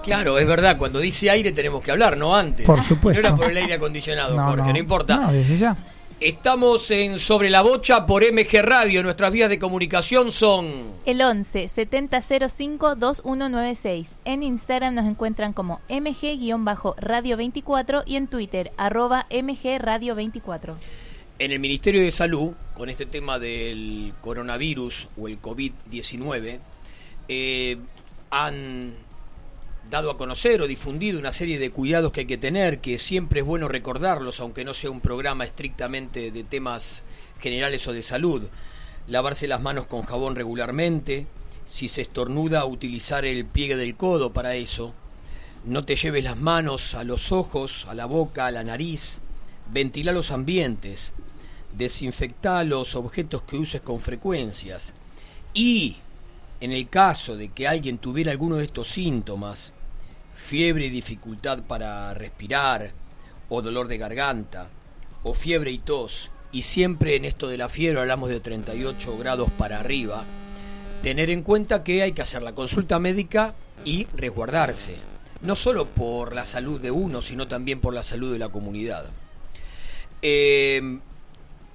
Claro, es verdad, cuando dice aire tenemos que hablar, no antes. Por supuesto. No era por el aire acondicionado, Jorge, no, importa. No, desde ya. Estamos en Sobre la Bocha por MG Radio. Nuestras vías de comunicación son El 11 7005 2196. En Instagram nos encuentran como mg-radio 24 y en Twitter arroba mgradio 24. en el Ministerio de Salud, con este tema del coronavirus o el COVID-19, eh, han dado a conocer o difundido una serie de cuidados que hay que tener, que siempre es bueno recordarlos, aunque no sea un programa estrictamente de temas generales o de salud. Lavarse las manos con jabón regularmente, si se estornuda, utilizar el pliegue del codo para eso. No te lleves las manos a los ojos, a la boca, a la nariz. Ventila los ambientes. Desinfecta los objetos que uses con frecuencias. Y, en el caso de que alguien tuviera alguno de estos síntomas, fiebre y dificultad para respirar, o dolor de garganta, o fiebre y tos, y siempre en esto de la fiebre hablamos de 38 grados para arriba, tener en cuenta que hay que hacer la consulta médica y resguardarse, no solo por la salud de uno, sino también por la salud de la comunidad. Eh,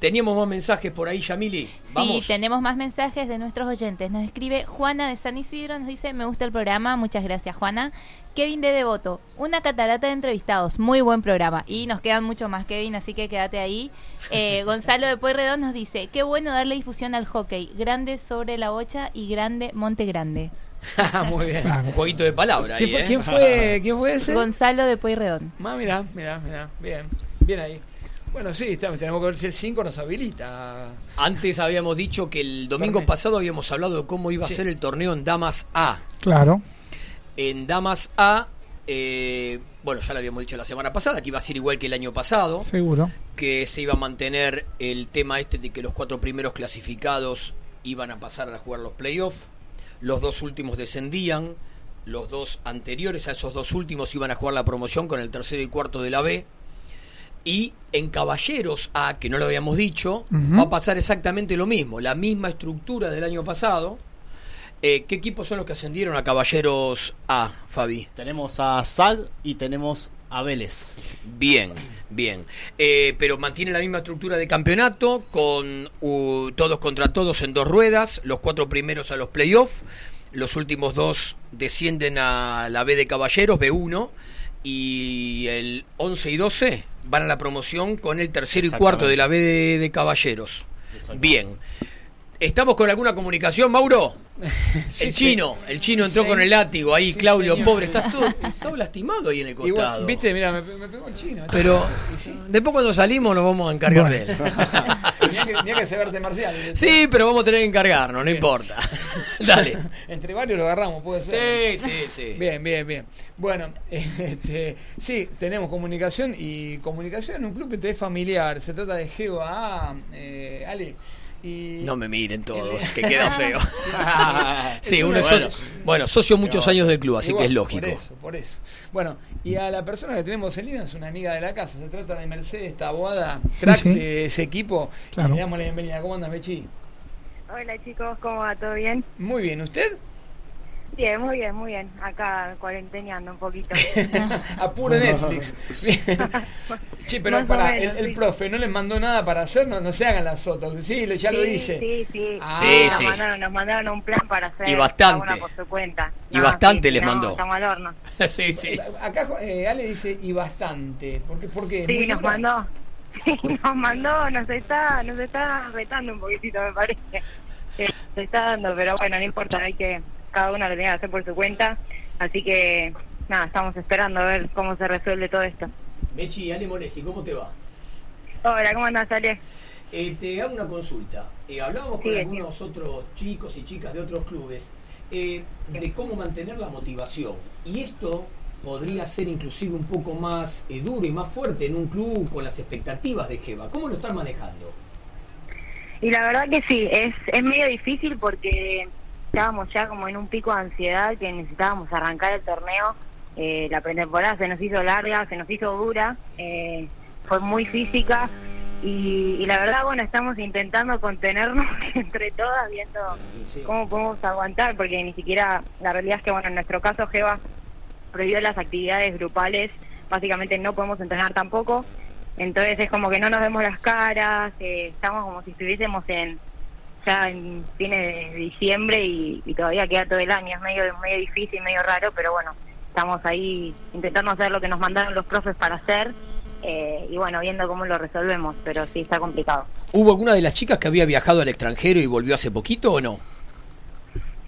Teníamos más mensajes por ahí, Yamili. Vamos. Sí, tenemos más mensajes de nuestros oyentes. Nos escribe Juana de San Isidro, nos dice, me gusta el programa, muchas gracias Juana. Kevin de Devoto, una catarata de entrevistados, muy buen programa. Y nos quedan mucho más, Kevin, así que quédate ahí. *laughs* Eh, Gonzalo de Pueyrredón nos dice, qué bueno darle difusión al hockey, grande sobre la bocha y grande Monte Grande. *laughs* Muy bien. Un jueguito de palabras ¿Quién ahí, fue, ¿eh? quién fue, quién fue *laughs* ese? Gonzalo de Pueyrredón. Ah, mira, mira, mira. Bien, bien ahí. Bueno, sí, está- tenemos que ver si el 5 nos habilita. Antes habíamos dicho que el domingo pasado habíamos hablado de cómo iba Sí. a ser el torneo en Damas A. Claro. En Damas A, eh, bueno, ya lo habíamos dicho la semana pasada, que iba a ser igual que el año pasado, Seguro. que se iba a mantener el tema este de que los cuatro primeros clasificados iban a pasar a jugar los playoffs, los dos últimos descendían, los dos anteriores a esos dos últimos iban a jugar la promoción con el tercero y cuarto de la B. Y en Caballeros A, que no lo habíamos dicho, va a pasar exactamente lo mismo, la misma estructura del año pasado. Eh, ¿Qué equipos son los que ascendieron a Caballeros A, Fabi? Tenemos a SAG y tenemos a Vélez. Bien, bien. Eh, pero mantiene la misma estructura de campeonato, con uh, todos contra todos en dos ruedas, los cuatro primeros a los playoffs, los últimos dos descienden a la B de Caballeros, B1, y el 11 y 12 van a la promoción con el tercero y cuarto de la B de, de Caballeros. Bien. ¿Estamos con alguna comunicación, Mauro? *laughs* Sí, el sí. chino, el chino entró Sí. con el látigo ahí, Claudio, señor. pobre, está todo, *laughs* todo lastimado ahí en el costado. Igual, viste, mira, me, me pegó el chino. Pero después cuando salimos nos vamos a encargar de él. Tenía *laughs* que, tenía que ser arte marcial. Sí, pero vamos a tener que encargarnos, no importa. Dale. Entre varios lo agarramos, puede ser. Sí, sí, sí. Bien, bien, bien. Bueno, este, sí, tenemos comunicación y comunicación en un club que te es familiar. Se trata de GEOA, eh, Ale. Y No me miren todos, que queda *laughs* feo. *laughs* Sí, uno de socio, bueno, socio muchos Pero, años del club, así igual, que es lógico. Por eso, por eso. Bueno, y a la persona que tenemos en línea es una amiga de la casa. Se trata de Mercedes Taboada, crack sí. de ese equipo. Claro. Y le damos la bienvenida. ¿Cómo andas, Mechi? Hola chicos, ¿cómo va? ¿Todo bien? Muy bien, ¿usted? Bien, muy bien, muy bien. Acá cuarenteneando un poquito. *laughs* a puro Netflix. *laughs* Che, pero Más para menos, el, el sí. profe no les mandó nada para hacer, no, no se hagan las sotas. Sí, le- ya lo Sí, dice. Sí, sí. Ah. Sí, nos, sí. Mandaron, nos mandaron un plan para hacer Y bastante. cada una por su cuenta. Y bastante sí, les no, mandó. Estamos al horno. *laughs* sí, sí. Acá eh, Ale dice y bastante. ¿Por qué? ¿Por qué? Sí, ¿Muy nos dura? mandó. Sí, nos mandó, nos está, nos está retando un poquitito, me parece. Eh, Se está dando, pero bueno, no importa, hay que, cada uno lo tiene que hacer por su cuenta. Así que, nada, estamos esperando a ver cómo se resuelve todo esto. Mechi, Ale Monesi, ¿cómo te va? Hola, ¿cómo andás, Ale? Eh, te hago una consulta. Eh, hablábamos con Sí, algunos otros chicos y chicas de otros clubes eh, de cómo mantener la motivación. Y esto podría ser inclusive un poco más eh, duro y más fuerte en un club con las expectativas de Jeva. ¿Cómo lo están manejando? Y la verdad que sí, es, es medio difícil porque estábamos ya como en un pico de ansiedad que necesitábamos arrancar el torneo. Eh, la pretemporada se nos hizo larga, se nos hizo dura, eh, fue muy física y, y la verdad, bueno, estamos intentando contenernos *laughs* entre todas, viendo cómo podemos aguantar, porque ni siquiera, la realidad es que, bueno, en nuestro caso, Jeva prohibió las actividades grupales, básicamente no podemos entrenar tampoco, entonces es como que no nos vemos las caras, eh, estamos como si estuviésemos en ya en fines de diciembre y, y todavía queda todo el año, es medio, medio difícil, medio raro, pero bueno, estamos ahí intentando hacer lo que nos mandaron los profes para hacer eh, y bueno, viendo cómo lo resolvemos, pero sí está complicado. ¿Hubo alguna de las chicas que había viajado al extranjero y volvió hace poquito o no?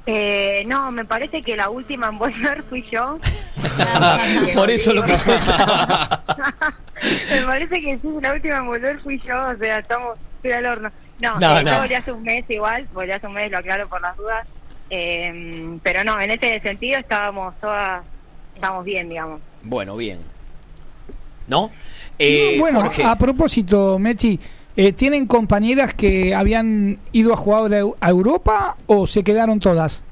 Eh, no, me parece que la última en volver fui yo. *laughs* Por eso lo preguntaba. *laughs* me parece que sí, la última en volver fui yo, o sea, estamos, estoy al horno. No, No, eh, no. yo volví hace un mes igual, volví hace un mes, lo aclaro por las dudas. Eh, pero no, en ese sentido estábamos todas, estábamos bien, digamos. Bueno, bien. ¿No? Eh, bueno, Jorge. a propósito, Mechi, eh, ¿tienen compañeras que habían ido a jugar a Eu- a Europa o se quedaron todas?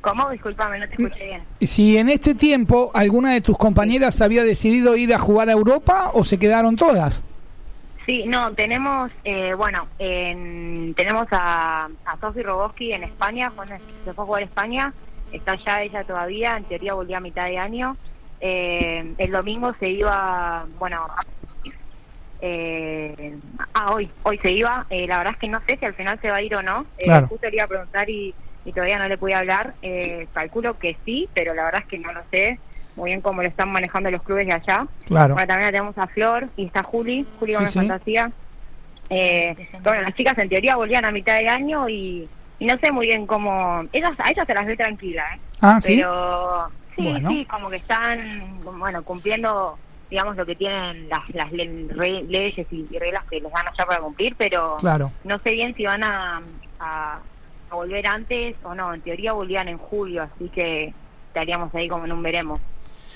¿Cómo? Disculpame, no te escuché bien. Si en este tiempo alguna de tus compañeras había decidido ir a jugar a Europa o se quedaron todas. Sí, no, tenemos, eh, bueno, en- tenemos a, a Sofi Roboski en España, Juan se fue a jugar España, está allá ella todavía, en teoría volvió a mitad de año. Eh, el domingo se iba, bueno, eh, ah, hoy, hoy se iba, eh, la verdad es que no sé si al final se va a ir o no, Eh, Claro. justo le iba a preguntar y, y todavía no le pude hablar, Eh, calculo que sí, pero la verdad es que no lo sé muy bien cómo lo están manejando los clubes de allá. Claro. Bueno, también la tenemos a Flor y está Juli, Juli Sí, Gómez sí. Fantasía. Eh, bueno, las chicas en teoría volvían a mitad de año y, y no sé muy bien cómo... Ellas, a ellas se las ve tranquila, ¿eh? Ah, ¿sí? Pero sí, Bueno. sí, como que están, bueno, cumpliendo, digamos, lo que tienen las, las le- re- leyes y, y reglas que les dan allá para cumplir, pero Claro. no sé bien si van a, a, a volver antes o no. En teoría volvían en julio, así que estaríamos ahí como en un veremos.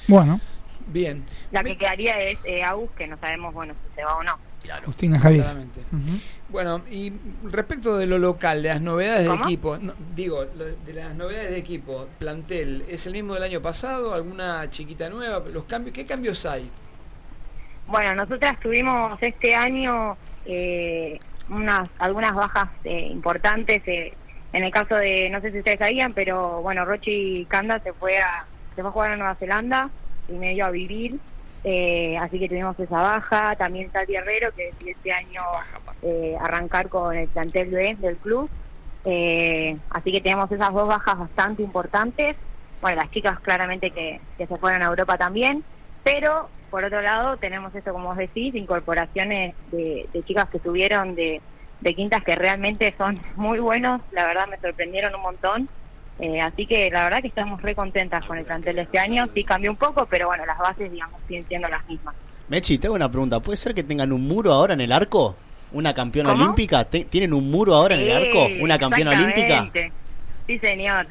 Bueno, Bien. La que quedaría es eh, Agus, que no sabemos, bueno, si se va o no. Agustina Javier. Claramente. Ujú. Bueno, y respecto de lo local, de las novedades de equipo, no, digo, lo- de las novedades de equipo, plantel, ¿es el mismo del año pasado? ¿Alguna chiquita nueva? Los cambios, ¿Qué cambios hay? Bueno, nosotras tuvimos este año eh, unas algunas bajas eh, importantes. eh, en el caso de, no sé si ustedes sabían, pero bueno, Rochi Kanda se fue a se fue a jugar a Nueva Zelanda y medio a vivir. eh, así que tuvimos esa baja. También Tati Herrero, que decidió este año eh, arrancar con el plantel B del club. Eh, así que tenemos esas dos bajas bastante importantes. Bueno, las chicas claramente que, que se fueron a Europa también, pero por otro lado, tenemos esto, como vos decís, incorporaciones de, de chicas que tuvieron de, de quintas que realmente son *laughs* muy buenos, la verdad me sorprendieron un montón. Eh, así que la verdad que estamos re contentas con el plantel de este año. Sí cambió un poco, pero bueno, las bases, digamos, siguen siendo las mismas. Mechi, te hago una pregunta. ¿Puede ser que tengan un muro ahora en el arco? ¿Una campeona ¿Cómo? olímpica? ¿Te- ¿Tienen un muro ahora en el arco? ¿Una campeona olímpica? Sí, señor.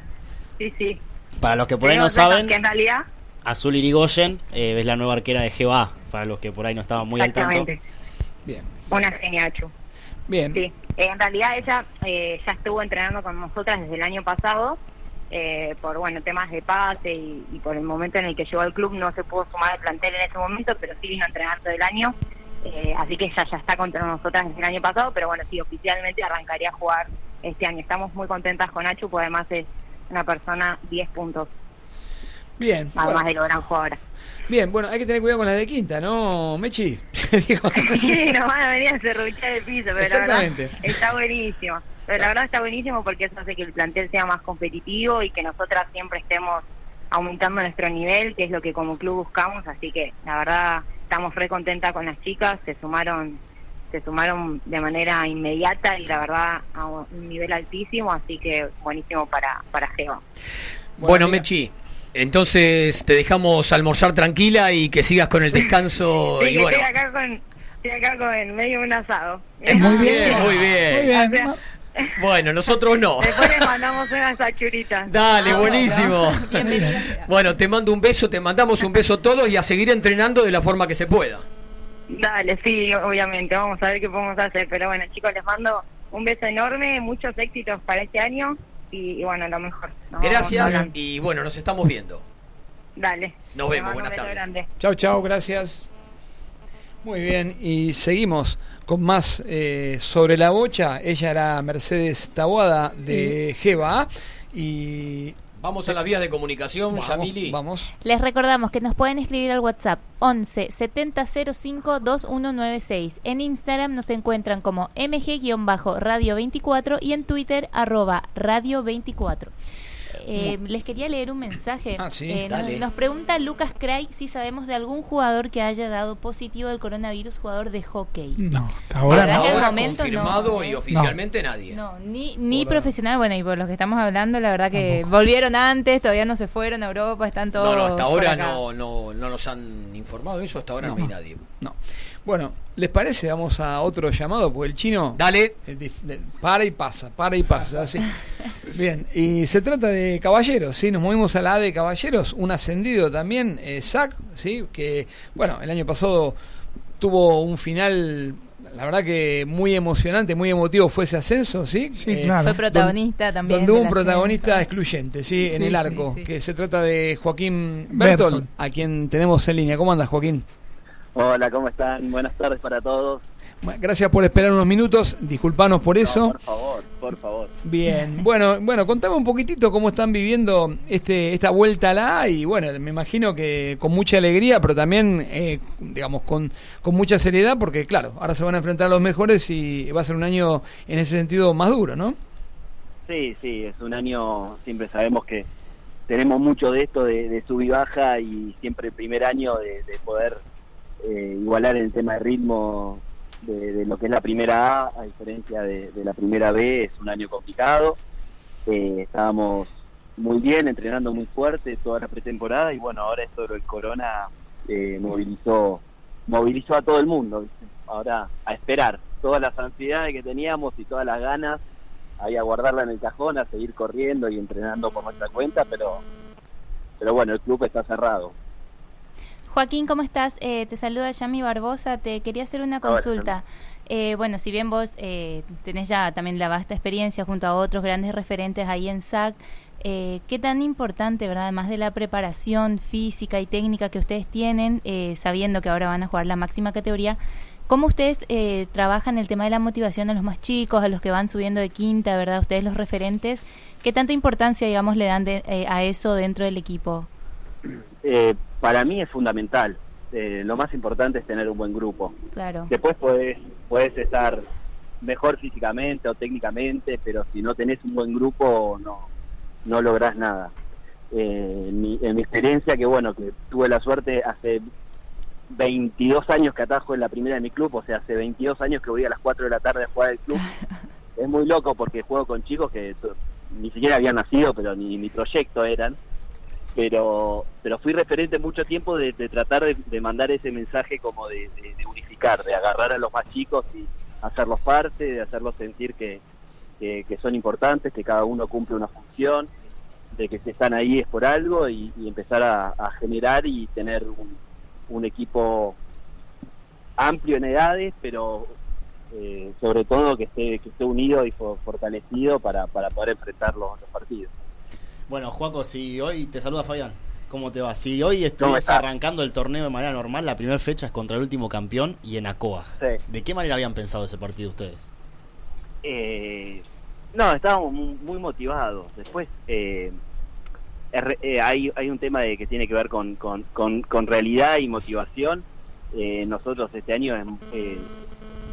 Sí, sí. Para los que por ahí no saben, Que en realidad, Azul Irigoyen eh, es la nueva arquera de GBA. Para los que por ahí no estaban muy al tanto. exactamente. Bien. Una genia, Chu. Bien. Sí, eh, en realidad ella eh, ya estuvo entrenando con nosotras desde el año pasado, eh, por bueno temas de pase y, y por el momento en el que llegó al club no se pudo sumar al plantel en ese momento, pero sí vino a entrenar todo el año, eh, así que ella ya está contra nosotras desde el año pasado, pero bueno, sí, oficialmente arrancaría a jugar este año. Estamos muy contentas con Nacho, porque además es una persona 10 puntos, Bien. además Bueno, de lo gran jugadora. Bien, bueno, hay que tener cuidado con la de quinta, ¿no, Mechi? *laughs* Digo, Sí, nos van a venir a cerruchar el piso, pero la verdad está buenísimo. Pero la verdad está buenísimo porque eso hace que el plantel sea más competitivo y que nosotras siempre estemos aumentando nuestro nivel, que es lo que como club buscamos. Así que la verdad estamos re contentas con las chicas, se sumaron se sumaron de manera inmediata y la verdad a un nivel altísimo, así que buenísimo para, para Geo. Bueno, amiga. Mechi, entonces te dejamos almorzar tranquila y que sigas con el descanso. Sí, y que bueno, estoy acá con, estoy acá con medio de un asado. Es muy bien, muy bien. Muy bien. O sea, bueno, nosotros no. Después les mandamos unas achuritas. Dale, buenísimo. *laughs* Bueno, te mando un beso, te mandamos un beso todos y a seguir entrenando de la forma que se pueda. Dale, sí, obviamente, vamos a ver qué podemos hacer. Pero bueno, chicos, les mando un beso enorme, muchos éxitos para este año y, y bueno, lo mejor. Nos Gracias y bueno, nos estamos viendo. Dale. Nos vemos, buenas beso tardes. grande. Chau, chau, gracias. Muy bien, y seguimos con más eh, sobre la bocha. Ella era Mercedes Tabuada de Geba y Vamos a las vías de comunicación, vamos, Yamili. vamos. Les recordamos que nos pueden escribir al WhatsApp 11 7005 2196. En Instagram nos encuentran como mg-radio24 y en Twitter arroba radio24. Eh, les quería leer un mensaje. Ah, sí, Eh, nos, nos pregunta Lucas Craig si sabemos de algún jugador que haya dado positivo del coronavirus, jugador de hockey. No, hasta ahora no. Ahora momento confirmado no. y oficialmente nadie. No, ni, ni Por- profesional, bueno, y por los que estamos hablando, la verdad que volvieron antes, todavía no se fueron a Europa, están todos. No, no, hasta ahora no, no, no nos han informado de eso, hasta ahora no, No. hay nadie. No. Bueno, ¿les parece? Vamos a otro llamado, porque el chino Dale. para y pasa, para y pasa, así. *laughs* Bien, y se trata de caballeros, ¿sí? Nos movimos a la A de caballeros, un ascendido también, eh, Zach, ¿sí? Que, bueno, el año pasado tuvo un final, la verdad que muy emocionante, muy emotivo fue ese ascenso, ¿sí? Sí, Eh, claro. Fue protagonista también. donde hubo un protagonista ascenso. excluyente, ¿sí? En el sí, arco, sí. que se trata de Joaquín Bertol, Bertol. a quien tenemos en línea. ¿Cómo andas, Joaquín? Hola, ¿cómo están? Buenas tardes para todos. Bueno, Gracias por esperar unos minutos, disculpanos por No, eso. por favor, por favor. Bien, bueno, bueno, contame un poquitito cómo están viviendo este esta vuelta a la A y bueno, me imagino que con mucha alegría, pero también, eh, digamos, con, con mucha seriedad, porque claro, ahora se van a enfrentar a los mejores y va a ser un año en ese sentido más duro, ¿no? Sí, sí, es un año, siempre sabemos que tenemos mucho de esto de, de sub y baja y siempre el primer año de, de poder eh, igualar el tema de ritmo de, lo que es la primera A, a diferencia de, la primera B, es un año complicado. Eh, estábamos muy bien, entrenando muy fuerte toda la pretemporada y bueno, ahora esto del corona eh, movilizó movilizó a todo el mundo. Ahora a esperar todas las ansiedades que teníamos y todas las ganas ahí a guardarla en el cajón, a seguir corriendo y entrenando por nuestra cuenta, pero pero bueno, el club está cerrado. Joaquín, ¿cómo estás? Eh, te saluda Yami Barbosa. Te quería hacer una consulta. Eh, bueno, si bien vos eh, tenés ya también la vasta experiencia junto a otros grandes referentes ahí en SAC, eh, ¿qué tan importante, verdad, además de la preparación física y técnica que ustedes tienen, eh, sabiendo que ahora van a jugar la máxima categoría, cómo ustedes eh, trabajan el tema de la motivación a los más chicos, a los que van subiendo de quinta, verdad, ustedes los referentes, qué tanta importancia, digamos, le dan de- eh, a eso dentro del equipo? Eh, para mí es fundamental. Eh, lo más importante es tener un buen grupo. Claro. Después podés, podés estar mejor físicamente o técnicamente, pero si no tenés un buen grupo no, no lográs nada. Eh, en, mi, en mi experiencia, que bueno, que tuve la suerte hace 22 años que atajo en la primera de mi club, o sea, hace 22 años que voy a las 4 de la tarde a jugar al club. *laughs* es muy loco porque juego con chicos que ni siquiera habían nacido, pero ni mi proyecto eran. Pero pero fui referente mucho tiempo de, de tratar de, mandar ese mensaje como de, unificar, de agarrar a los más chicos y hacerlos parte, de hacerlos sentir que, que, son importantes, que cada uno cumple una función, de que si están ahí es por algo y, empezar a, generar y tener un, equipo amplio en edades, pero eh, sobre todo que esté, que esté unido y fo- fortalecido para, para poder enfrentar los, los partidos. Bueno, Juaco, si hoy te saluda Fabián, ¿cómo te va? Si hoy ¿Cómo estuvieras estás? arrancando el torneo de manera normal, la primera fecha es contra el último campeón y en Acoa. Sí. ¿De qué manera habían pensado ese partido ustedes? Eh, no, estábamos muy, motivados. Después eh, eh, hay, hay un tema de que tiene que ver con, con, con, con realidad y motivación. Eh, nosotros este año es eh,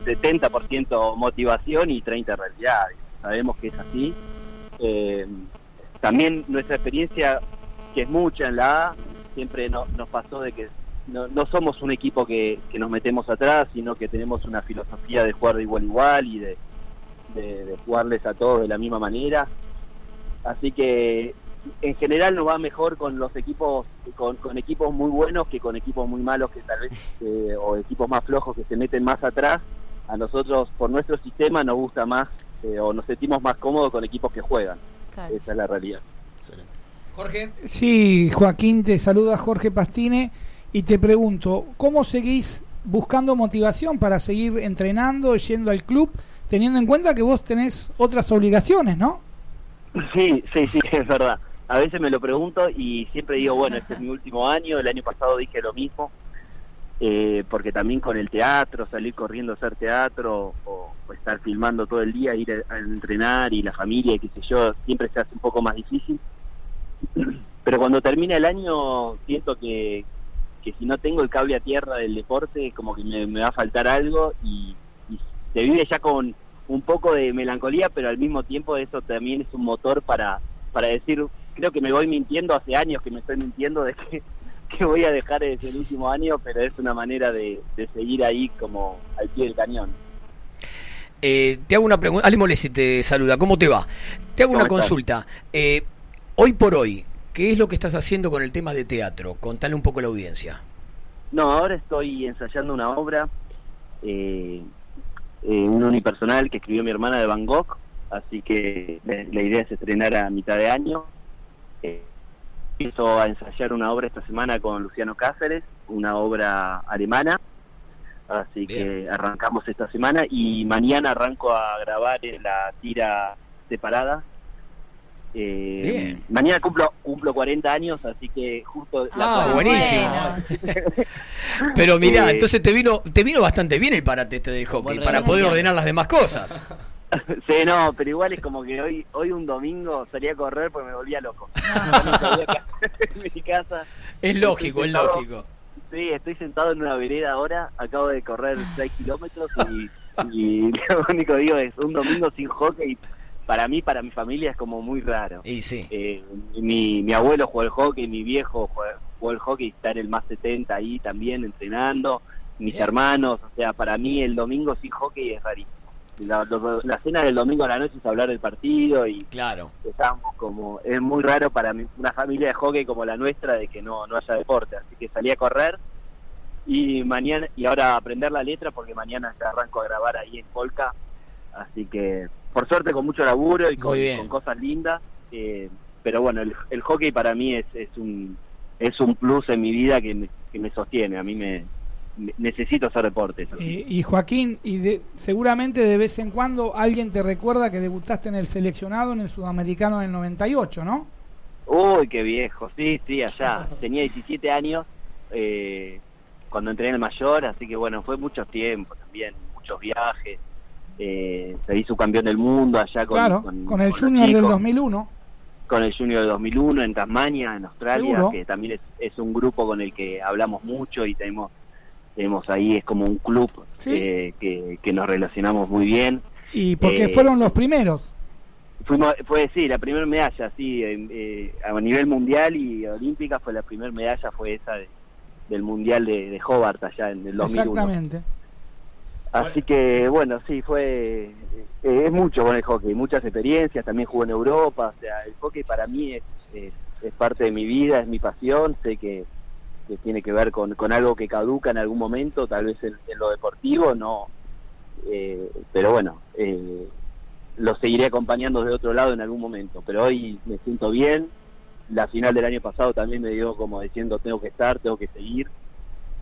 70% motivación y 30% realidad. Sabemos que es así. También nuestra experiencia, que es mucha en la A, siempre no- nos pasó de que no, no somos un equipo que, nos metemos atrás, sino que tenemos una filosofía de jugar de igual a igual y de, de, de jugarles a todos de la misma manera. Así que en general nos va mejor con los equipos, con, con equipos muy buenos que con equipos muy malos que tal vez, eh, o equipos más flojos que se meten más atrás. A nosotros, por nuestro sistema, nos gusta más eh, o nos sentimos más cómodos con equipos que juegan. Claro. Esa es la realidad. Excelente. Jorge. Sí, Joaquín, te saluda Jorge Pastine y te pregunto, ¿cómo seguís buscando motivación para seguir entrenando, yendo al club, teniendo en cuenta que vos tenés otras obligaciones, ¿no? Sí, sí, sí, es verdad. A veces me lo pregunto y siempre digo, bueno, este es mi último año, el año pasado dije lo mismo, eh, porque también con el teatro, salir corriendo a hacer teatro o, estar filmando todo el día, ir a, entrenar y la familia, y qué sé yo, siempre se hace un poco más difícil. *clears throat* Pero cuando termina el año siento que, que si no tengo el cable a tierra del deporte, como que me, me va a faltar algo y, y se vive ya con un poco de melancolía, pero al mismo tiempo eso también es un motor para, para decir, creo que me voy mintiendo hace años que me estoy mintiendo de que, *laughs* que voy a dejar ese el último año, pero es una manera de, de seguir ahí como al pie del cañón. Eh, te hago una pregunta. Ale Molesi te saluda. ¿Cómo te va? Te hago ¿Cómo una estás? consulta. Eh, hoy por hoy, ¿qué es lo que estás haciendo con el tema de teatro? Contale un poco a la audiencia. No, ahora estoy ensayando una obra, eh, eh, un unipersonal que escribió mi hermana de Van Gogh, así que la, la idea es estrenar a mitad de año. Eh, empiezo a ensayar una obra esta semana con Luciano Cáceres, una obra alemana, así que arrancamos esta semana y mañana arranco a grabar en la tira separada. Eh, Bien. Mañana cumplo cumplo 40 años, así que justo la Ah, buenísimo. *laughs* Pero mira, Eh, entonces te vino te vino bastante bien el parate este de hockey para poder ordenar las demás cosas. *laughs* *laughs* Sí, no, pero igual es como que hoy hoy un domingo salí a correr porque me volvía loco. *laughs* En mi casa. Es lógico, es lógico. Sí, estoy sentado en una vereda ahora, acabo de correr 6 kilómetros y, *laughs* y lo único que digo es un domingo sin hockey. Para mí, para mi familia es como muy raro. Y sí. Eh, mi, mi abuelo jugó al hockey, mi viejo jugó, jugó al hockey, está en el más 70 ahí también entrenando, mis Bien. hermanos, o sea, para mí el domingo sin hockey es rarísimo. La, lo- la cena del domingo a la noche es hablar del partido y Claro. estamos como, es muy raro para mi- una familia de hockey como la nuestra de que no, no haya deporte, así que salí a correr y mañana, y ahora aprender la letra porque mañana ya arranco a grabar ahí en Polka, así que por suerte con mucho laburo y con, cosas lindas, eh, pero bueno, el, el hockey para mí es, es un es un plus en mi vida que me, que me sostiene, a mí me- necesito hacer deporte. eso sí. Y, y Joaquín, y de- seguramente de vez en cuando alguien te recuerda que debutaste en el seleccionado en el sudamericano del 98, ¿no? Uy, qué viejo, sí, sí, allá. *laughs* Tenía 17 años eh, cuando entré en el mayor, así que bueno, fue mucho tiempo también, muchos viajes. Eh, se hizo campeón del mundo allá con, claro, con, con el con Junior del chicos, 2001. Con el Junior del 2001 en Tasmania, en Australia, Seguro. que también es, es un grupo con el que hablamos mucho y tenemos tenemos ahí, es como un club Sí. eh, que, que nos relacionamos muy bien. Y porque Eh, fueron los primeros. Fuimos, fue, sí, la primera medalla, sí, eh, a nivel mundial y olímpica fue la primera medalla, fue esa de, del Mundial de, de Hobart allá en el 2001. Exactamente. Así que bueno, sí, fue eh, es mucho con el hockey, muchas experiencias, también jugué en Europa, o sea, el hockey para mí es, es, es parte de mi vida, es mi pasión, sé que, que tiene que ver con, con algo que caduca en algún momento, tal vez en, lo deportivo, no, eh, pero bueno, eh, lo seguiré acompañando de otro lado en algún momento, pero hoy me siento bien, la final del año pasado también me dio como diciendo tengo que estar, tengo que seguir,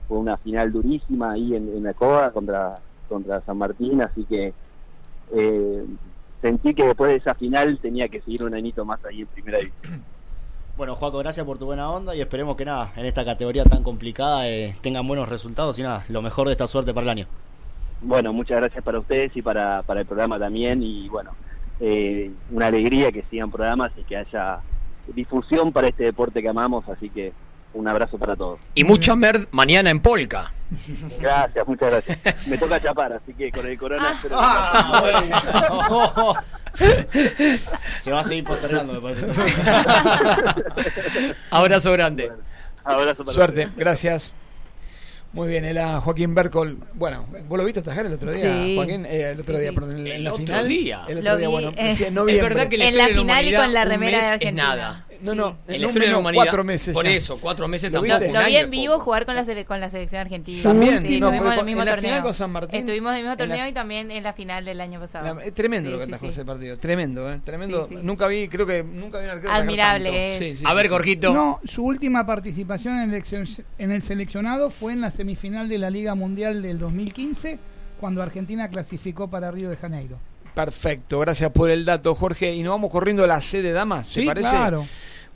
fue una final durísima ahí en, en la Coa contra, contra San Martín, así que eh, sentí que después de esa final tenía que seguir un añito más ahí en primera división. Bueno, Juaco, gracias por tu buena onda y esperemos que nada, en esta categoría tan complicada eh, tengan buenos resultados y nada, lo mejor de esta suerte para el año. Bueno, muchas gracias para ustedes y para, para el programa también y bueno, eh, una alegría que sigan programas y que haya difusión para este deporte que amamos, así que un abrazo para todos. Y mucha merd mañana en Polka. Gracias, muchas gracias. Me toca chapar, así que con el corona... espero que- Ah, *laughs* *laughs* Se va a seguir postergando, me parece. *laughs* Abrazo grande. Abrazo para Suerte, gracias. Muy bien, era Joaquín Bercol. Bueno, ¿vos lo viste atajar el otro día, Sí. Joaquín? Eh, el otro Sí, día, sí. perdón, en, El la otro final. día. El otro Lo día, vi, bueno, eh, sí, en Es noviembre. verdad que la En la final y con la un remera de mes Argentina. Es nada. No, no, En de cuatro meses Por ya. eso, cuatro meses ¿Lo tampoco. Lo vi en vivo poco. jugar con la, sele- con la selección argentina. También, sí, no, estuvimos en el mismo en la torneo. final con San Martín, Estuvimos en el mismo la- torneo y también en la final del año pasado. La- es tremendo Sí, lo que sí, atajó sí. ese partido. Tremendo, ¿eh? Tremendo. Sí, sí. Nunca vi, creo que nunca vi un arquero Admirable tanto. es. Sí, sí, A ver, sí. Jorgito. No, su última participación en el, eleccion- en el seleccionado fue en la semifinal de la Liga Mundial del 2015, cuando Argentina clasificó para Río de Janeiro. Perfecto, gracias por el dato, Jorge. Y nos vamos corriendo a la C de Damas, ¿te Sí, parece? claro.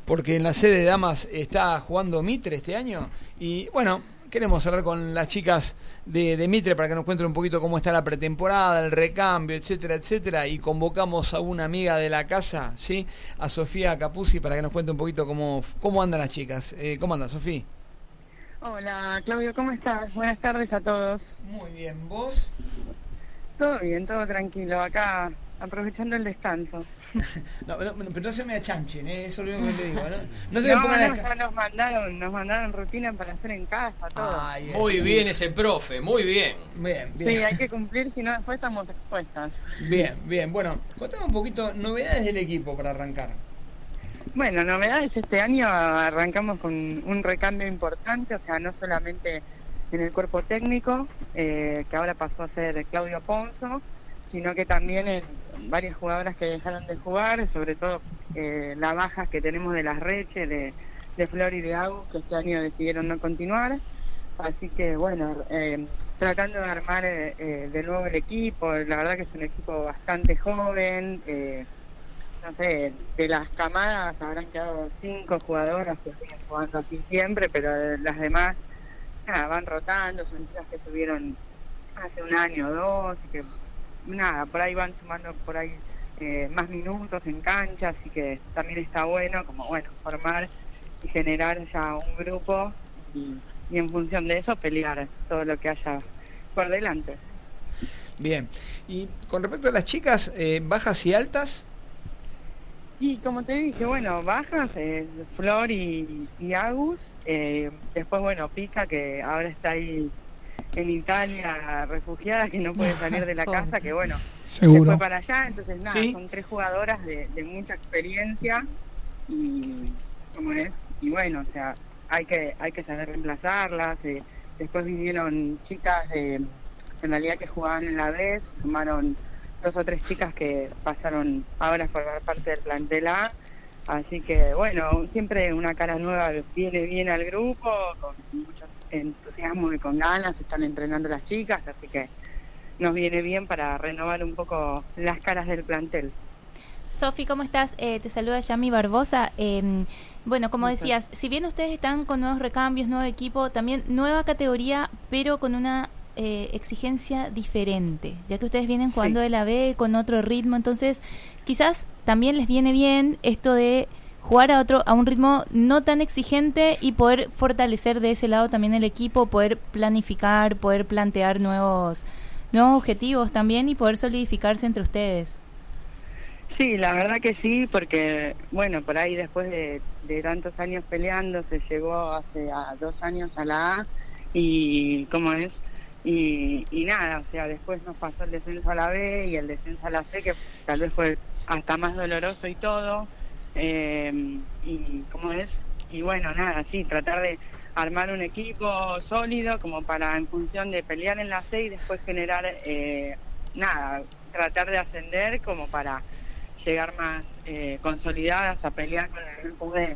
Porque en la C de Damas está jugando Mitre este año. Y bueno, queremos hablar con las chicas de, de Mitre para que nos cuenten un poquito cómo está la pretemporada, el recambio, etcétera, etcétera. Y convocamos a una amiga de la casa, ¿sí? A Sofía Capuzzi para que nos cuente un poquito cómo, cómo andan las chicas. Eh, ¿Cómo anda, Sofía? Hola, Claudio, ¿cómo estás? Buenas tardes a todos. Muy bien, ¿vos? Todo bien, todo tranquilo. Acá aprovechando el descanso. *laughs* No, no, pero no se me achanchen, ¿eh? eso es lo único que le digo. No, no se No, me pongan no, ya nos mandaron, nos mandaron rutina para hacer en casa, todo. Ay, eh. Muy bien ese profe, muy bien. Bien, sí, bien. hay que cumplir, si no después estamos expuestas. Bien, bien. Bueno, contame un poquito novedades del equipo para arrancar. Bueno, novedades este año arrancamos con un recambio importante, o sea, no solamente en el cuerpo técnico, eh, que ahora pasó a ser Claudio Ponzo, sino que también en varias jugadoras que dejaron de jugar, sobre todo eh, las bajas que tenemos de las Reche, de, de Flor y de Agus, que este año decidieron no continuar. Así que bueno, eh, tratando de armar eh, de nuevo el equipo, la verdad que es un equipo bastante joven. no sé, de las camadas habrán quedado cinco jugadoras que siguen jugando así siempre, pero las demás nada, van rotando, son chicas que subieron hace un año o dos, y que nada, por ahí van sumando por ahí eh, más minutos en cancha, así que también está bueno, como bueno, formar y generar ya un grupo y, y en función de eso pelear todo lo que haya por delante. Bien. Y con respecto a las chicas, eh, bajas y altas, Y como te dije, bueno, bajas, eh, Flor y, y Agus. eh, después, bueno, Pica, que ahora está ahí en Italia refugiada, que no puede *laughs* salir de la casa, que bueno, se Seguro. fue para allá. Entonces, nada, Sí. son tres jugadoras de, de mucha experiencia y, ¿cómo es? Y bueno, o sea, hay que, hay que saber reemplazarlas. eh, después vinieron chicas de, en realidad que jugaban en la se sumaron dos o tres chicas que pasaron ahora a formar parte del plantel A. Así que bueno, siempre una cara nueva viene bien al grupo, con mucho entusiasmo y con ganas, están entrenando las chicas, así que nos viene bien para renovar un poco las caras del plantel. Sofi, ¿cómo estás? Eh, te saluda Yami Barbosa. Eh, bueno, como decías, si bien ustedes están con nuevos recambios, nuevo equipo, también nueva categoría, pero con una eh, exigencia diferente, ya que ustedes vienen jugando Sí. de la B con otro ritmo, entonces quizás también les viene bien esto de jugar a otro a un ritmo no tan exigente y poder fortalecer de ese lado también el equipo, poder planificar, poder plantear nuevos nuevos objetivos también y poder solidificarse entre ustedes. Sí, la verdad que sí, porque, bueno, por ahí después de, de tantos años peleando, se llegó hace a dos años a la A y, ¿cómo es? Y, y nada, o sea, después nos pasó el descenso a la B y el descenso a la C, que tal vez fue hasta más doloroso y todo. eh, y, ¿cómo es? Y bueno, nada, sí, tratar de armar un equipo sólido como para, en función de pelear en la C y después generar, eh, nada, tratar de ascender como para llegar más eh, consolidadas a pelear con el grupo B.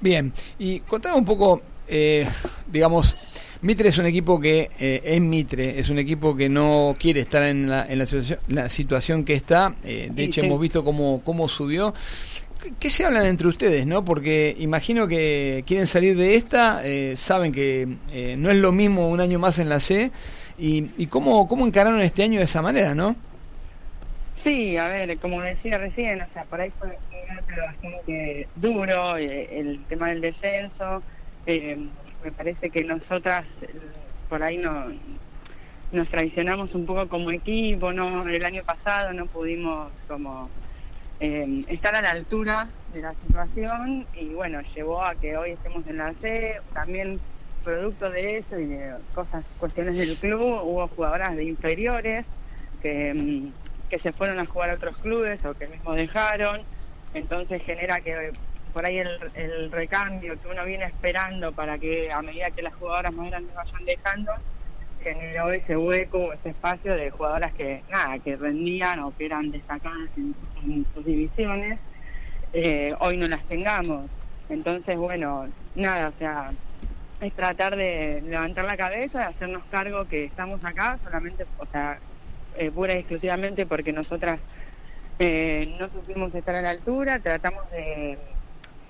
Bien, y contame un poco, eh, digamos, Mitre es un equipo que eh, es Mitre, es un equipo que no quiere estar en la, en la, situación, la situación que está. eh, de Sí, hecho, sí. hemos visto cómo, cómo subió. ¿Qué- ¿Qué se hablan entre ustedes, no? Porque imagino que quieren salir de esta, eh, saben que eh, no es lo mismo un año más en la C. ¿Y, y cómo, cómo encararon este año de esa manera, no? Sí, a ver, como decía recién, o sea, por ahí fue un golpe bastante duro, eh, el tema del descenso. eh, me parece que nosotras eh, por ahí no nos traicionamos un poco como equipo, no el año pasado no pudimos como eh, estar a la altura de la situación y bueno, llevó a que hoy estemos en la C, también producto de eso y de cosas, cuestiones del club, hubo jugadoras de inferiores que, mm, que se fueron a jugar a otros clubes o que mismo dejaron, entonces genera que por ahí el, el recambio que uno viene esperando para que a medida que las jugadoras más grandes vayan dejando, generó ese hueco, ese espacio de jugadoras que nada, que rendían o que eran destacadas en, en sus divisiones, eh, hoy no las tengamos. Entonces, bueno, nada, o sea, es tratar de levantar la cabeza, de hacernos cargo que estamos acá solamente, o sea, eh, pura y exclusivamente porque nosotras eh, no supimos estar a la altura, tratamos de,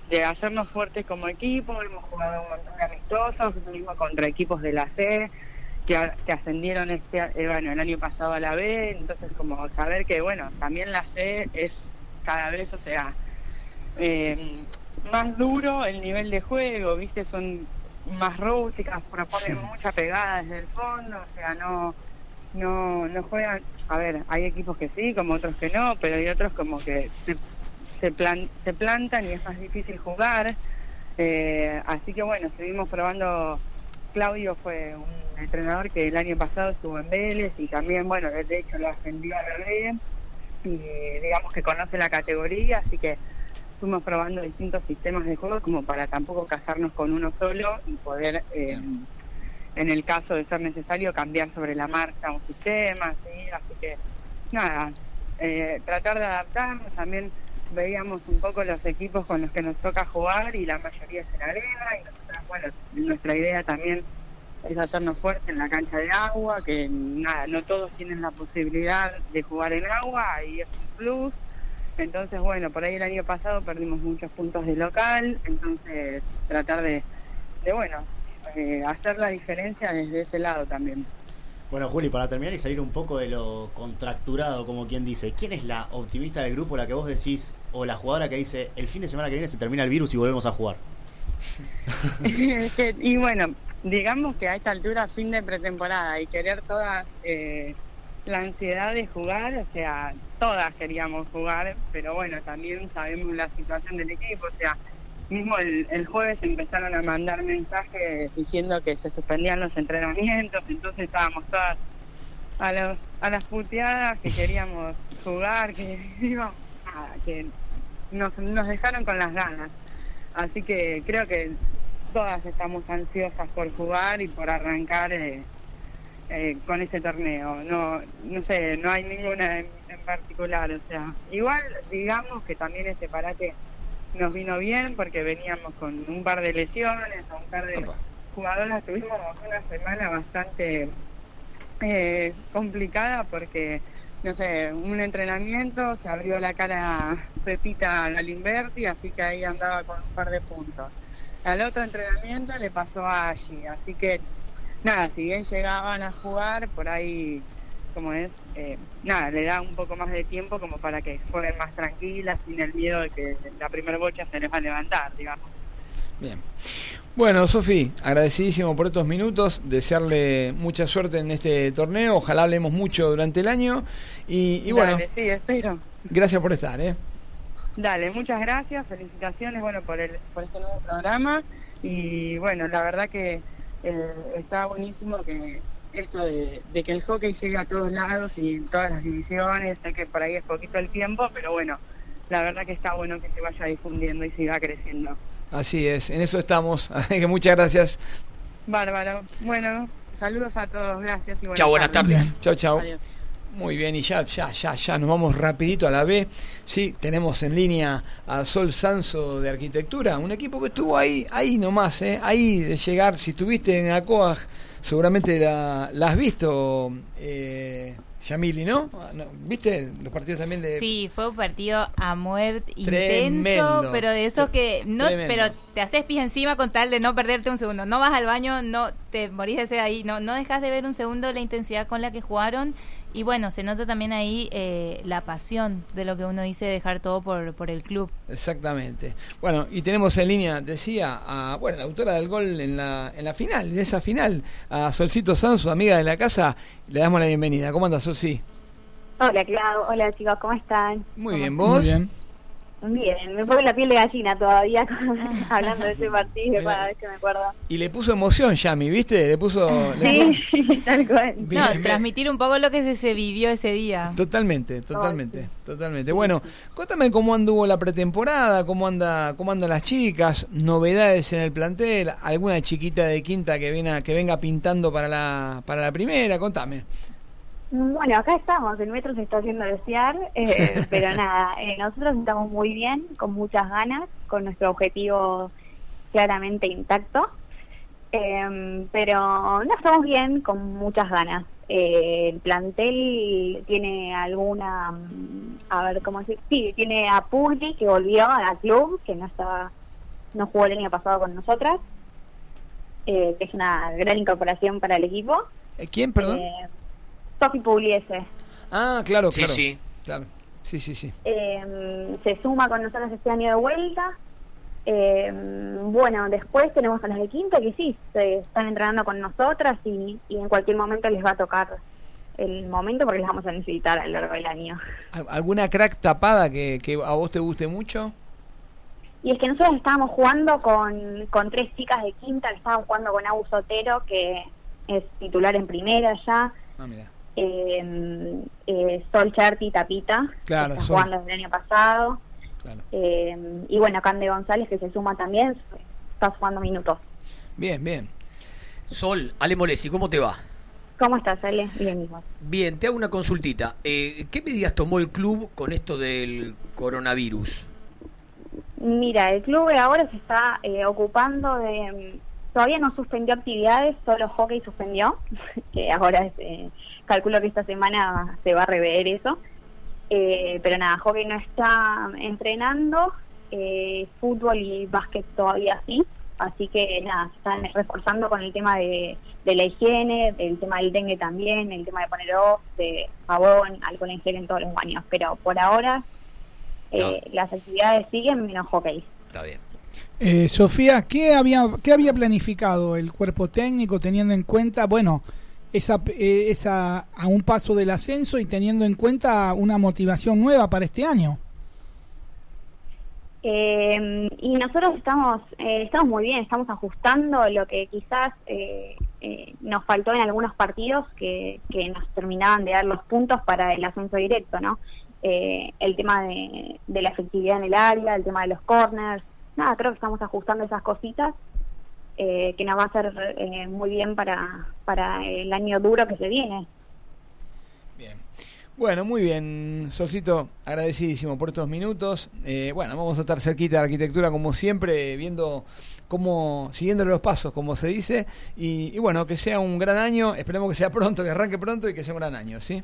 de hacernos fuertes como equipo, hemos jugado un montón de amistosos, mismo contra equipos de la C, que, que ascendieron este eh, bueno, el año pasado a la B, entonces como saber que bueno, también la C es cada vez, o sea, eh, más duro el nivel de juego, viste, son más rústicas, proponen mucha pegada desde el fondo, o sea, no, no, no juegan, a ver, hay equipos que sí, como otros que no, pero hay otros como que se, se, plan- se plantan y es más difícil jugar, eh, así que bueno, estuvimos probando, Claudio fue un entrenador que el año pasado estuvo en Vélez y también, bueno, de hecho lo ascendió a B y digamos que conoce la categoría, así que fuimos probando distintos sistemas de juego como para tampoco casarnos con uno solo y poder, eh, en el caso de ser necesario, cambiar sobre la marcha un sistema, ¿sí? así que nada, eh, tratar de adaptarnos, también veíamos un poco los equipos con los que nos toca jugar y la mayoría es en arena y nosotras, bueno, nuestra idea también es hacernos fuertes en la cancha de agua, que nada, no todos tienen la posibilidad de jugar en agua y es un plus. Entonces, bueno, por ahí el año pasado perdimos muchos puntos de local, entonces tratar de, de bueno, eh, hacer la diferencia desde ese lado también. Bueno, Juli, para terminar y salir un poco de lo contracturado, como quien dice, ¿quién es la optimista del grupo, la que vos decís, o la jugadora que dice, el fin de semana que viene se termina el virus y volvemos a jugar? *laughs* Y bueno, digamos que a esta altura, fin de pretemporada y querer todas eh, la ansiedad de jugar, o sea, todas queríamos jugar, pero bueno, también sabemos la situación del equipo, o sea, mismo el, el jueves empezaron a mandar mensajes diciendo que se suspendían los entrenamientos, entonces estábamos todas a los a las puteadas que queríamos *laughs* jugar, que íbamos, nada, que nos, nos dejaron con las ganas. Así que creo que todas estamos ansiosas por jugar y por arrancar eh, eh, con este torneo. No, no sé, no hay ninguna en, en particular. O sea, igual digamos que también este parate nos vino bien porque veníamos con un par de lesiones, un par de jugadoras. Tuvimos una semana bastante eh, complicada porque, no sé, un entrenamiento, se abrió la cara Pepita Galimberti, así que ahí andaba con un par de puntos. Al otro entrenamiento le pasó a Angie, así que nada, si bien llegaban a jugar, por ahí, como es, eh, nada, le da un poco más de tiempo como para que jueguen más tranquilas, sin el miedo de que la primera bocha se les va a levantar, digamos. Bien. Bueno, Sofi, agradecidísimo por estos minutos, desearle mucha suerte en este torneo, ojalá hablemos mucho durante el año y, y bueno, Dale, sí, espero. Gracias por estar, ¿eh? Dale, muchas gracias, felicitaciones bueno por el por este nuevo programa y bueno, la verdad que eh, está buenísimo que esto de, de que el hockey llegue a todos lados y en todas las divisiones, sé que por ahí es poquito el tiempo, pero bueno, la verdad que está bueno que se vaya difundiendo y siga creciendo. Así es, en eso estamos. *laughs* Así que muchas gracias. Bárbaro. Bueno, saludos a todos, gracias y buenas Chao, buenas tardes. Chao, chao. Muy bien, y ya, ya, ya, ya nos vamos rapidito a la B. Sí, tenemos en línea a Sol Sanso de Arquitectura, un equipo que estuvo ahí, ahí nomás, ¿eh? ahí de llegar. Si estuviste en Acoag, seguramente la, la has visto, eh, Yamili, ¿no? Ah, ¿no? ¿Viste los partidos también de... Sí, fue un partido a muerte Tremendo. intenso, pero de esos que no, Tremendo. pero te haces pis encima con tal de no perderte un segundo. No vas al baño, no te morís de sed ahí, no, no dejas de ver un segundo la intensidad con la que jugaron y bueno, se nota también ahí eh, la pasión de lo que uno dice dejar todo por, por el club. Exactamente. Bueno, y tenemos en línea, decía, a bueno, la autora del gol en la, en la final, en esa final, a Solcito Sanso, amiga de la casa. Le damos la bienvenida. ¿Cómo andas, Solci? Hola, Clau. Hola, chicos. ¿Cómo están? Muy bien, Muy ¿vos? bien. Bien. Me pongo la piel de gallina todavía *laughs* *laughs* hablando de ese partido Mira. cada vez que me acuerdo. Y le puso emoción, Yami, ¿viste? Le puso... *laughs* le Sí, tal cual. Bien, no, bien. transmitir un poco lo que se, se vivió ese día. Totalmente, totalmente, totalmente. Bueno, contame cómo anduvo la pretemporada, cómo anda, cómo andan las chicas, novedades en el plantel, alguna chiquita de quinta que venga, que venga pintando para la, para la primera, contame. Bueno, acá estamos. El metro se está haciendo desear, eh, *laughs* pero nada, eh, nosotros estamos muy bien, con muchas ganas, con nuestro objetivo claramente intacto. Eh, pero no estamos bien, con muchas ganas. Eh, el plantel tiene alguna, mm, a ver cómo decir, sí, tiene a Pugli que volvió al club, que no estaba, no jugó el año pasado con nosotras, eh, que es una gran incorporación para el equipo. Eh, ¿Quién, perdón? Sofi Pugliese. ah, claro, Sí, claro. sí. Claro. Sí, sí, sí. Eh, se suma con nosotros este año de vuelta. Eh, bueno, después tenemos a las de quinta que sí, se están entrenando con nosotras y, y en cualquier momento les va a tocar el momento porque les vamos a necesitar a lo largo del año. ¿Al- ¿Alguna crack tapada que, que a vos te guste mucho? Y es que nosotros estábamos jugando con, con tres chicas de quinta, que estaban jugando con Abu Sotero, que es titular en primera ya, Ah, mira. Eh, eh, Sol Cherti Tapita, Claro, que está Sol. jugando desde el año pasado. Claro. Eh, y bueno, Cande González que se suma también, está jugando minutos. Bien, bien. Sol, Ale Molesi, ¿cómo te va? ¿Cómo estás, Ale? Bien, mismo. Bien, te hago una consultita. Eh, ¿Qué medidas tomó el club con esto del coronavirus? Mira, el club ahora se está eh, ocupando de... mm, Todavía no suspendió actividades, solo hockey suspendió, *laughs* que ahora eh, calculo que esta semana se va a rever eso. Eh, pero nada, hockey no está entrenando, eh, fútbol y básquet todavía sí. Así que nada, se están reforzando con el tema de, de la higiene, el tema del dengue también, el tema de poner off, de jabón, alcohol en gel en todos los baños. Pero por ahora eh, las actividades siguen menos hockey. Está bien. Eh, Sofía, ¿qué había, ¿qué había planificado el cuerpo técnico teniendo en cuenta, bueno, esa, eh, esa a un paso del ascenso y teniendo en cuenta una motivación nueva para este año? Eh, y nosotros estamos eh, estamos muy bien, estamos ajustando lo que quizás eh, nos faltó en algunos partidos que, que nos terminaban de dar los puntos para el ascenso directo, ¿no? El tema de, de la efectividad en el área, el tema de los corners, nada, creo que estamos ajustando esas cositas eh, que nos va a hacer eh, muy bien para, para el año duro que se viene. Bueno, muy bien, Solcito, agradecidísimo por estos minutos. Eh, bueno, vamos a estar cerquita de la arquitectura como siempre, viendo cómo, siguiendo los pasos, como se dice. Y, y bueno, que sea un gran año, esperemos que sea pronto, que arranque pronto y que sea un gran año, ¿sí?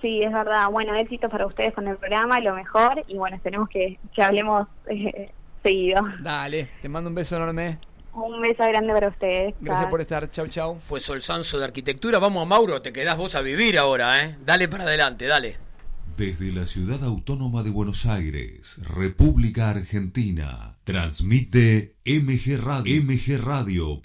Sí, es verdad. Bueno, éxitos para ustedes con el programa, lo mejor. Y bueno, esperemos que, que hablemos eh, seguido. Dale, te mando un beso enorme. Un beso grande para ustedes. Gracias Chao. por estar, chau, chau. Fue Sol Sanso de Arquitectura. Vamos a Mauro, te quedás vos a vivir ahora, ¿eh? Dale para adelante, dale. Desde la ciudad autónoma de Buenos Aires, República Argentina, transmite MG Radio, mgradio.com.ar.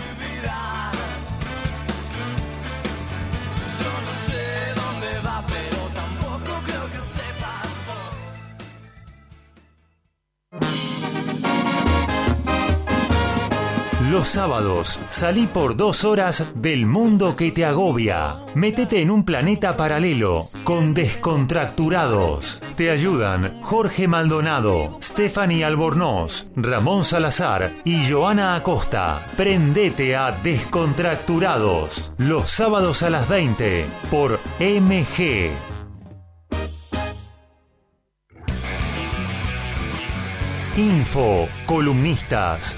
Los sábados salí por dos horas del mundo que te agobia. Métete en un planeta paralelo con descontracturados. Te ayudan Jorge Maldonado, Stephanie Albornoz, Ramón Salazar y Joana Acosta. Prendete a Descontracturados los sábados a las 20 por MG. Info, columnistas,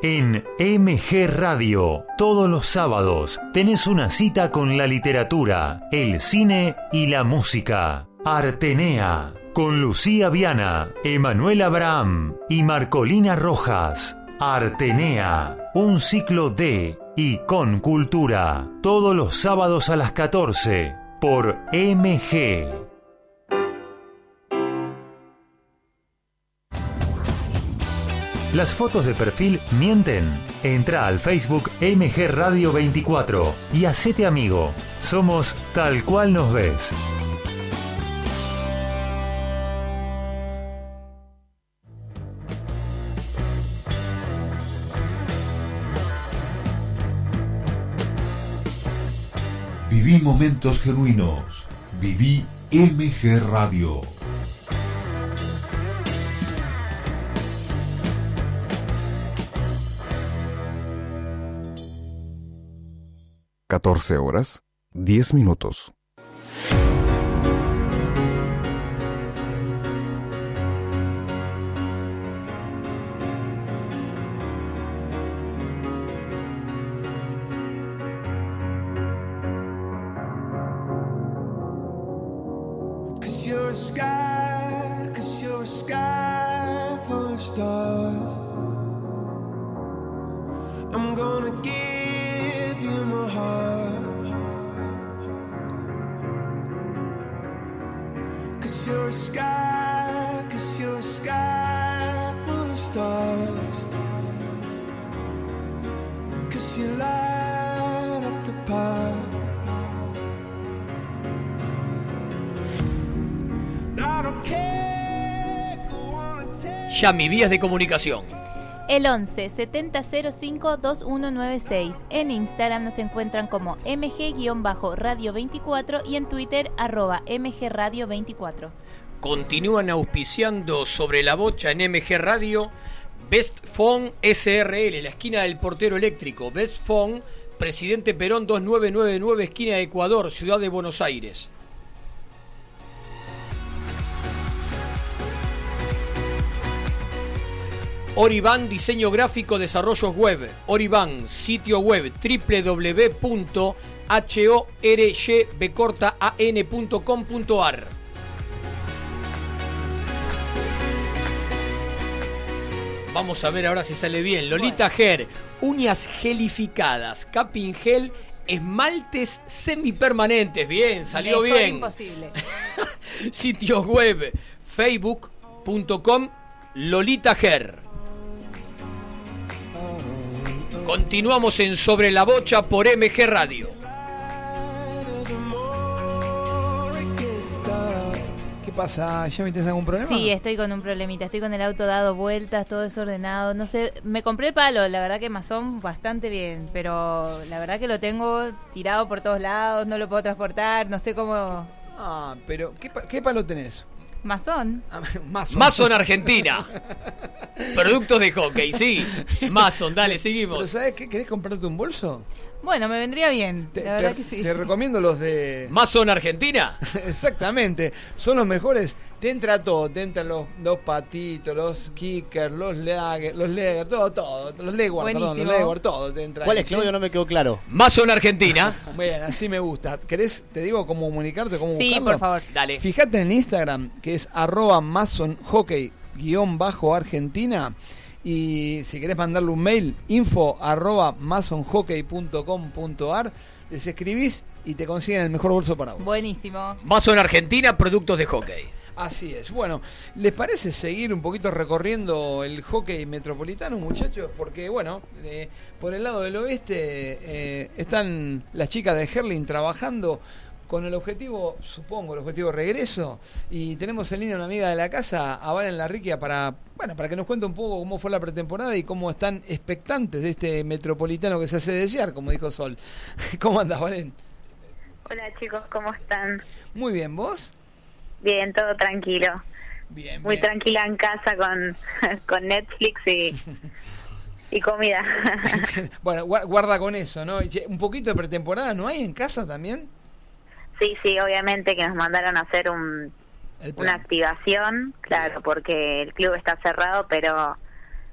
En MG Radio, todos los sábados, tenés una cita con la literatura, el cine y la música. Artenea, con Lucía Viana, Emanuel Abraham y Marcolina Rojas. Artenea, un ciclo de y con cultura, todos los sábados a las 14, por MG. Las fotos de perfil mienten. Entra al Facebook MG Radio 24 y hacete amigo. Somos tal cual nos ves. Viví momentos genuinos. Viví MG Radio. Catorce horas, diez minutos. Ya mis vías de comunicación. El 11 7005 2196. En Instagram nos encuentran como mg-radio 24 y en Twitter arroba mgradio 24. Continúan auspiciando sobre la bocha en MG Radio Best Phone SRL, la esquina del portero eléctrico. Best Phone, Presidente Perón 2999, esquina de Ecuador, Ciudad de Buenos Aires. Oriban Diseño Gráfico Desarrollos Web. Oriban Sitio Web www.horyban.com.ar Vamos a ver ahora si sale bien. Lolita Ger, uñas gelificadas, capping gel, esmaltes semipermanentes. Bien, salió Mejor bien. imposible. *laughs* Sitios web, facebook.com, Lolita Ger. Continuamos en Sobre la Bocha por MG Radio. ¿Qué pasa? ¿Ya me algún problema? Sí, estoy con un problemita. Estoy con el auto dado vueltas, todo desordenado. No sé, me compré el palo, la verdad que masón bastante bien, pero la verdad que lo tengo tirado por todos lados, no lo puedo transportar, no sé cómo. Ah, pero ¿qué, pa- qué palo tenés? Masón. *laughs* Mason. Mason Argentina. Productos de hockey, sí. Mason, dale, seguimos. ¿Pero sabes qué? ¿Querés comprarte un bolso? Bueno, me vendría bien, la verdad te, que sí. te recomiendo los de... Mason Argentina. *laughs* Exactamente, son los mejores. Te entra todo, te entran los, los patitos, los kickers, los lager, los leger, todo, todo. Los legward, perdón, los legward, todo te entra. ¿Cuál ahí, es, Claudio? ¿sí? No me quedó claro. Mason Argentina. *laughs* Bien, así me gusta. ¿Querés, te digo cómo comunicarte, cómo Sí, buscarlo? por favor. Dale. Fíjate en el Instagram, que es arroba masonhockey guion bajo argentina. Y si querés mandarle un mail, info arroba masonhockey.com.ar, les escribís y te consiguen el mejor bolso para vos. Buenísimo. Mason Argentina, productos de hockey. Así es. Bueno, ¿les parece seguir un poquito recorriendo el hockey metropolitano, muchachos? Porque, bueno, eh, por el lado del oeste eh, están las chicas de Herling trabajando con el objetivo, supongo, el objetivo regreso. Y tenemos en línea una amiga de la casa, a Valen Larriquia, para, bueno, para que nos cuente un poco cómo fue la pretemporada y cómo están expectantes de este metropolitano que se hace desear, como dijo Sol. *laughs* ¿Cómo andas, Valen? Hola chicos, ¿cómo están? Muy bien, ¿vos? Bien, todo tranquilo. Bien, Muy bien. tranquila en casa con, *laughs* con Netflix y, *laughs* y comida. Bueno, gua- guarda con eso, ¿no? Un poquito de pretemporada, ¿no hay en casa también? Sí, sí, obviamente que nos mandaron a hacer un, una activación, claro, porque el club está cerrado, pero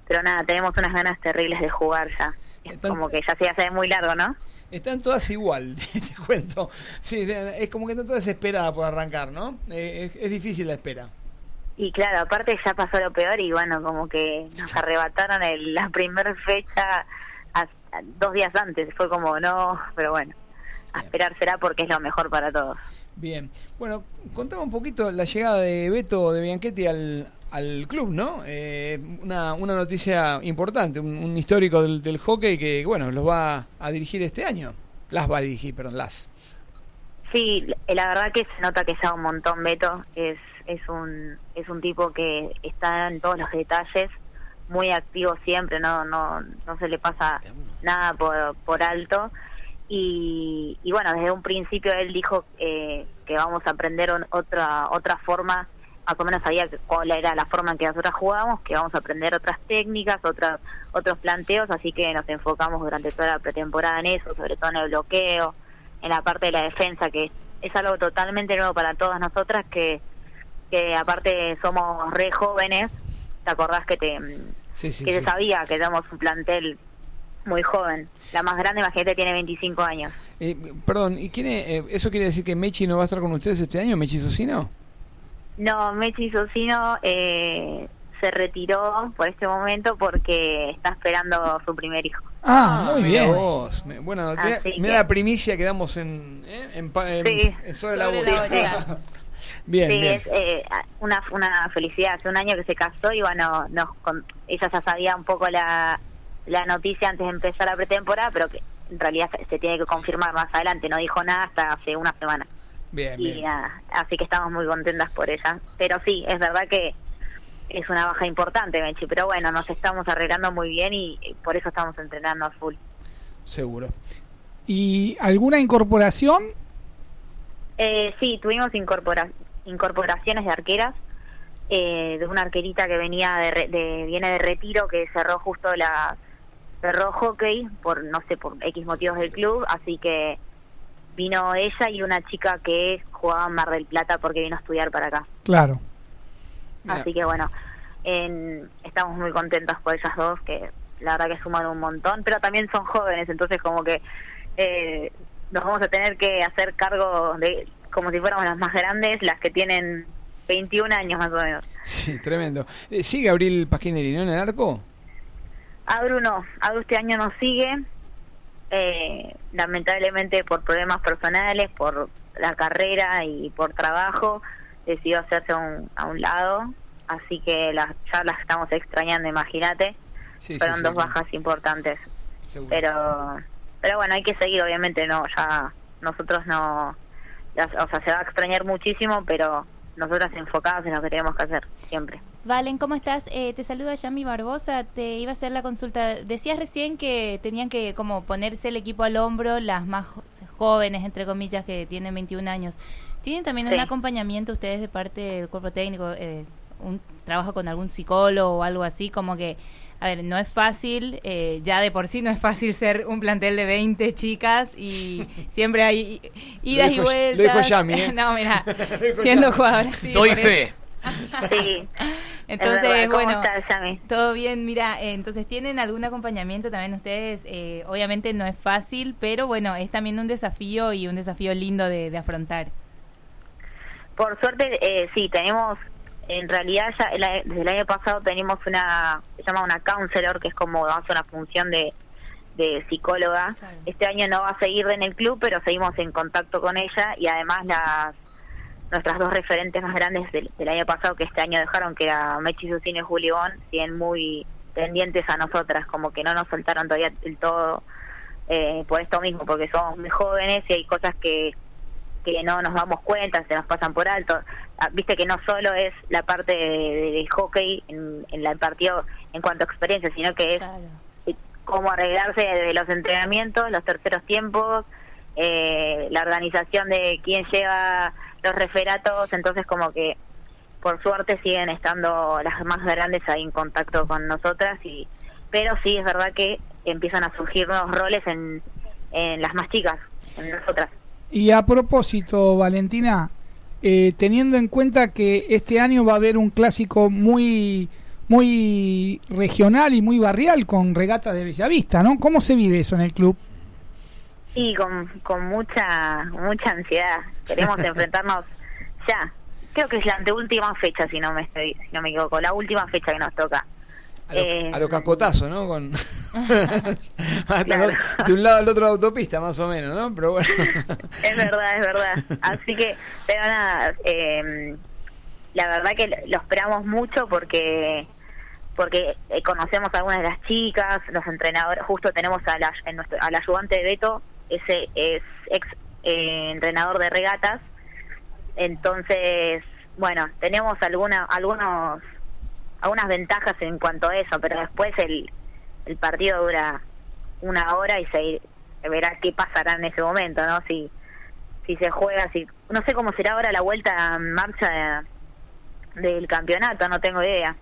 pero nada, tenemos unas ganas terribles de jugar ya. Es como que ya se hace muy largo, ¿no? Están todas igual, *laughs* te cuento. Sí, es como que están todas desesperadas por arrancar, ¿no? Eh, Es, es difícil la espera. Y claro, aparte ya pasó lo peor y bueno, como que nos arrebataron el- la primera fecha a- a- dos días antes. Fue como, no, pero bueno, a esperar será porque es lo mejor para todos. Bien. Bueno, contame un poquito la llegada de Beto de Bianchetti al, al club, ¿no? Eh, una, una noticia importante, un, un histórico del, del hockey que, bueno, los va a dirigir este año. Las va a dirigir, perdón, las. Sí, la verdad que se nota que sabe un montón Beto, es es un es un tipo que está en todos los detalles, muy activo siempre, no no no se le pasa nada por, por alto y, y bueno, desde un principio él dijo eh, que vamos a aprender un- otra otra forma, más o menos sabía cuál era la forma en que nosotros jugábamos, que vamos a aprender otras técnicas, otras otros planteos, así que nos enfocamos durante toda la pretemporada en eso, sobre todo en el bloqueo, en la parte de la defensa, que es algo totalmente nuevo para todas nosotras, que, que aparte somos re jóvenes, ¿te acordás que te Sí, sí, que se sabía que tenemos un plantel muy joven? La más grande, imagínate, tiene 25 años. Eh, perdón, ¿y quién es- eh, ¿eso quiere decir que Mechi no va a estar con ustedes este año, Mechi Socino? No, Mechi Socino eh, se retiró por este momento porque está esperando su primer hijo. Ah, muy mirá bien. Vos. Me- Bueno, mira, que- la primicia que damos en, ¿eh? en, en- Sí. en sobre, la *laughs* bien, sí, bien. es eh, una, una felicidad. Hace un año que se casó y bueno, nos, con- ella ya sabía un poco la, la noticia antes de empezar la pretemporada, pero que en realidad se, se tiene que confirmar más adelante. No dijo nada hasta hace una semana. Bien, Y bien. nada, así que estamos muy contentas por ella. Pero sí, es verdad que, es una baja importante, Mechi. Pero bueno, nos estamos arreglando muy bien y y por eso estamos entrenando a full. Seguro. ¿Y alguna incorporación? Eh, sí, tuvimos incorpora- incorporaciones de arqueras, eh, de una arquerita que venía de, re- de- viene de retiro, que cerró justo la cerró hockey por no sé por X motivos del club, así que vino ella y una chica que jugaba en Mar del Plata porque vino a estudiar para acá. Claro. Así que bueno, en- estamos muy contentas por ellas dos, que la verdad que suman un montón, pero también son jóvenes, entonces como que eh, nos vamos a tener que hacer cargo de, como si fuéramos las más grandes, las que tienen 21 años más o menos. Sí, tremendo. Eh, ¿Sigue Abril Pasquinelli, no, en el arco? Abru no, Abru este año no sigue, eh, lamentablemente por problemas personales, por la carrera y por trabajo, decidió hacerse a un, a un lado, así que las, ya las estamos extrañando, imagínate. Sí, Fueron sí, dos bajas importantes. Seguro. Pero pero bueno, hay que seguir, obviamente, no, ya nosotros no, o sea, se va a extrañar muchísimo, pero nosotras enfocadas en lo que tenemos que hacer, siempre. Valen, ¿cómo estás? Eh, te saluda Yami Barbosa. Te iba a hacer la consulta. Decías recién que tenían que como ponerse el equipo al hombro las más jóvenes, entre comillas, que tienen 21 años. ¿Tienen también Sí. un acompañamiento ustedes de parte del cuerpo técnico? Eh, un trabajo con algún psicólogo o algo así? Como que, a ver, no es fácil, eh, ya de por sí no es fácil *laughs* ser un plantel de 20 chicas y *laughs* siempre hay idas y dijo- lo vueltas. dijo Yami, ¿eh? *laughs* no, mira, siendo sí, Doy eso. *laughs* Sí. Entonces, Es verdad. ¿Cómo bueno, estás, todo bien. Mira, eh, entonces tienen algún acompañamiento también ustedes. Eh, obviamente no es fácil, pero bueno, es también un desafío y un desafío lindo de, de afrontar. Por suerte, eh, sí, tenemos, en realidad ya el desde el año pasado tenemos una, se llama una counselor, que es como hace una función de, de psicóloga. Este año no va a seguir en el club, pero seguimos en contacto con ella y además las nuestras dos referentes más grandes del, del año pasado que este año dejaron, que era Mechi Susine y Julio Bon, siguen muy pendientes a nosotras, como que no nos soltaron todavía del todo eh, por esto mismo, porque somos muy jóvenes y hay cosas que que no nos damos cuenta, se nos pasan por alto. Ah, Viste que no solo es la parte de- del hockey en, en la- el partido en cuanto a experiencia, sino que es eh, cómo arreglarse de los entrenamientos, los terceros tiempos, eh, la organización de quién lleva los referatos, entonces como que por suerte siguen estando las más grandes ahí en contacto con nosotras y pero sí es verdad que empiezan a surgir nuevos roles en, en las más chicas, en nosotras. Y a propósito, Valentina, eh, teniendo en cuenta que este año va a haber un clásico muy muy regional y muy barrial con regata de Bellavista, ¿no? ¿Cómo se vive eso en el club? Sí, con, con mucha mucha ansiedad. Queremos *laughs* enfrentarnos ya. Creo que es la anteúltima fecha, si no me estoy, si no me equivoco, la última fecha que nos toca. A lo, Eh, a lo cacotazo, ¿no? Con... *laughs* De un lado al otro de la autopista, más o menos, ¿no? Pero bueno. *laughs* Es verdad, es verdad. Así que, pero nada, eh, la verdad que lo esperamos mucho porque porque eh, conocemos a algunas de las chicas, los entrenadores, justo tenemos a la, en nuestro, al ayudante de Beto, ese es ex eh, entrenador de regatas, entonces, bueno, tenemos alguna, algunos algunas ventajas en cuanto a eso, pero después el, el partido dura una hora y se, verá qué pasará en ese momento, ¿no? Si, si se juega, si no sé cómo será ahora la vuelta en marcha de- del campeonato, no tengo idea.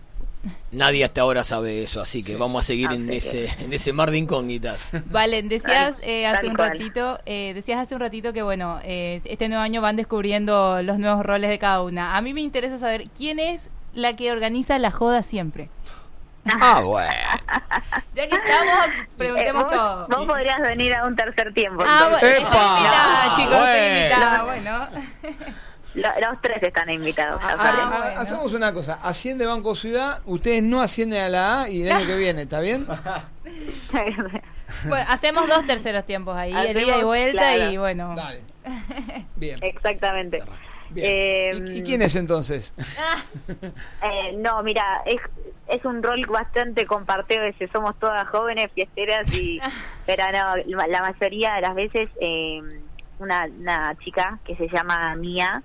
Nadie hasta ahora sabe eso, así que vamos a seguir en ese, en ese mar de incógnitas. *laughs* Valen, decías eh, hace un ratito, eh, decías hace un ratito que bueno, eh, este nuevo año van descubriendo los nuevos roles de cada una. A mí me interesa saber quién es la que organiza la joda siempre. Ah, *laughs* bueno. Ya que estamos, preguntemos Eh, vos, todo. vos podrías venir a un tercer tiempo. Ah, bueno, entonces. estoy invitada, ¡Epa! chicos, estoy Bueno. invitada, bueno. *laughs* Lo- los tres están invitados. Ha- saben. ha- Hacemos una cosa, asciende Banco Ciudad, ustedes no ascienden a la A y el año que viene, ¿está bien? *laughs* *laughs* Bueno, hacemos dos terceros tiempos ahí, el ida y vuelta claro. y bueno. *laughs* Bien. Exactamente. Bien. Eh, ¿Y, y quién es entonces? Eh, no, mira, es, es un rol bastante compartido, ese somos todas jóvenes, fiesteras, y pero no, la la mayoría de las veces eh, una, una chica que se llama Mía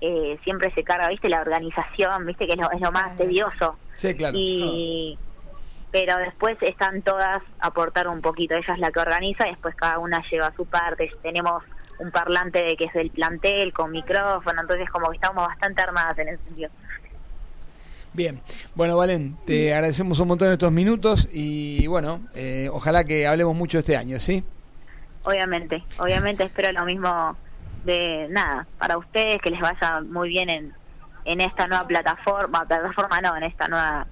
eh, siempre se carga, ¿viste? La organización, ¿viste? Que es lo, es lo más tedioso. Sí, claro. Y, pero después están todas a aportar un poquito. Ella es la que organiza y después cada una lleva su parte. Tenemos un parlante de que es del plantel con micrófono, entonces como que estamos bastante armadas en ese sentido. Bien, bueno Valen, te agradecemos un montón estos minutos y bueno, eh, ojalá que hablemos mucho este año, ¿sí? Obviamente, obviamente espero lo mismo de nada, para ustedes que les vaya muy bien en, en esta nueva plataforma, plataforma no, en esta nueva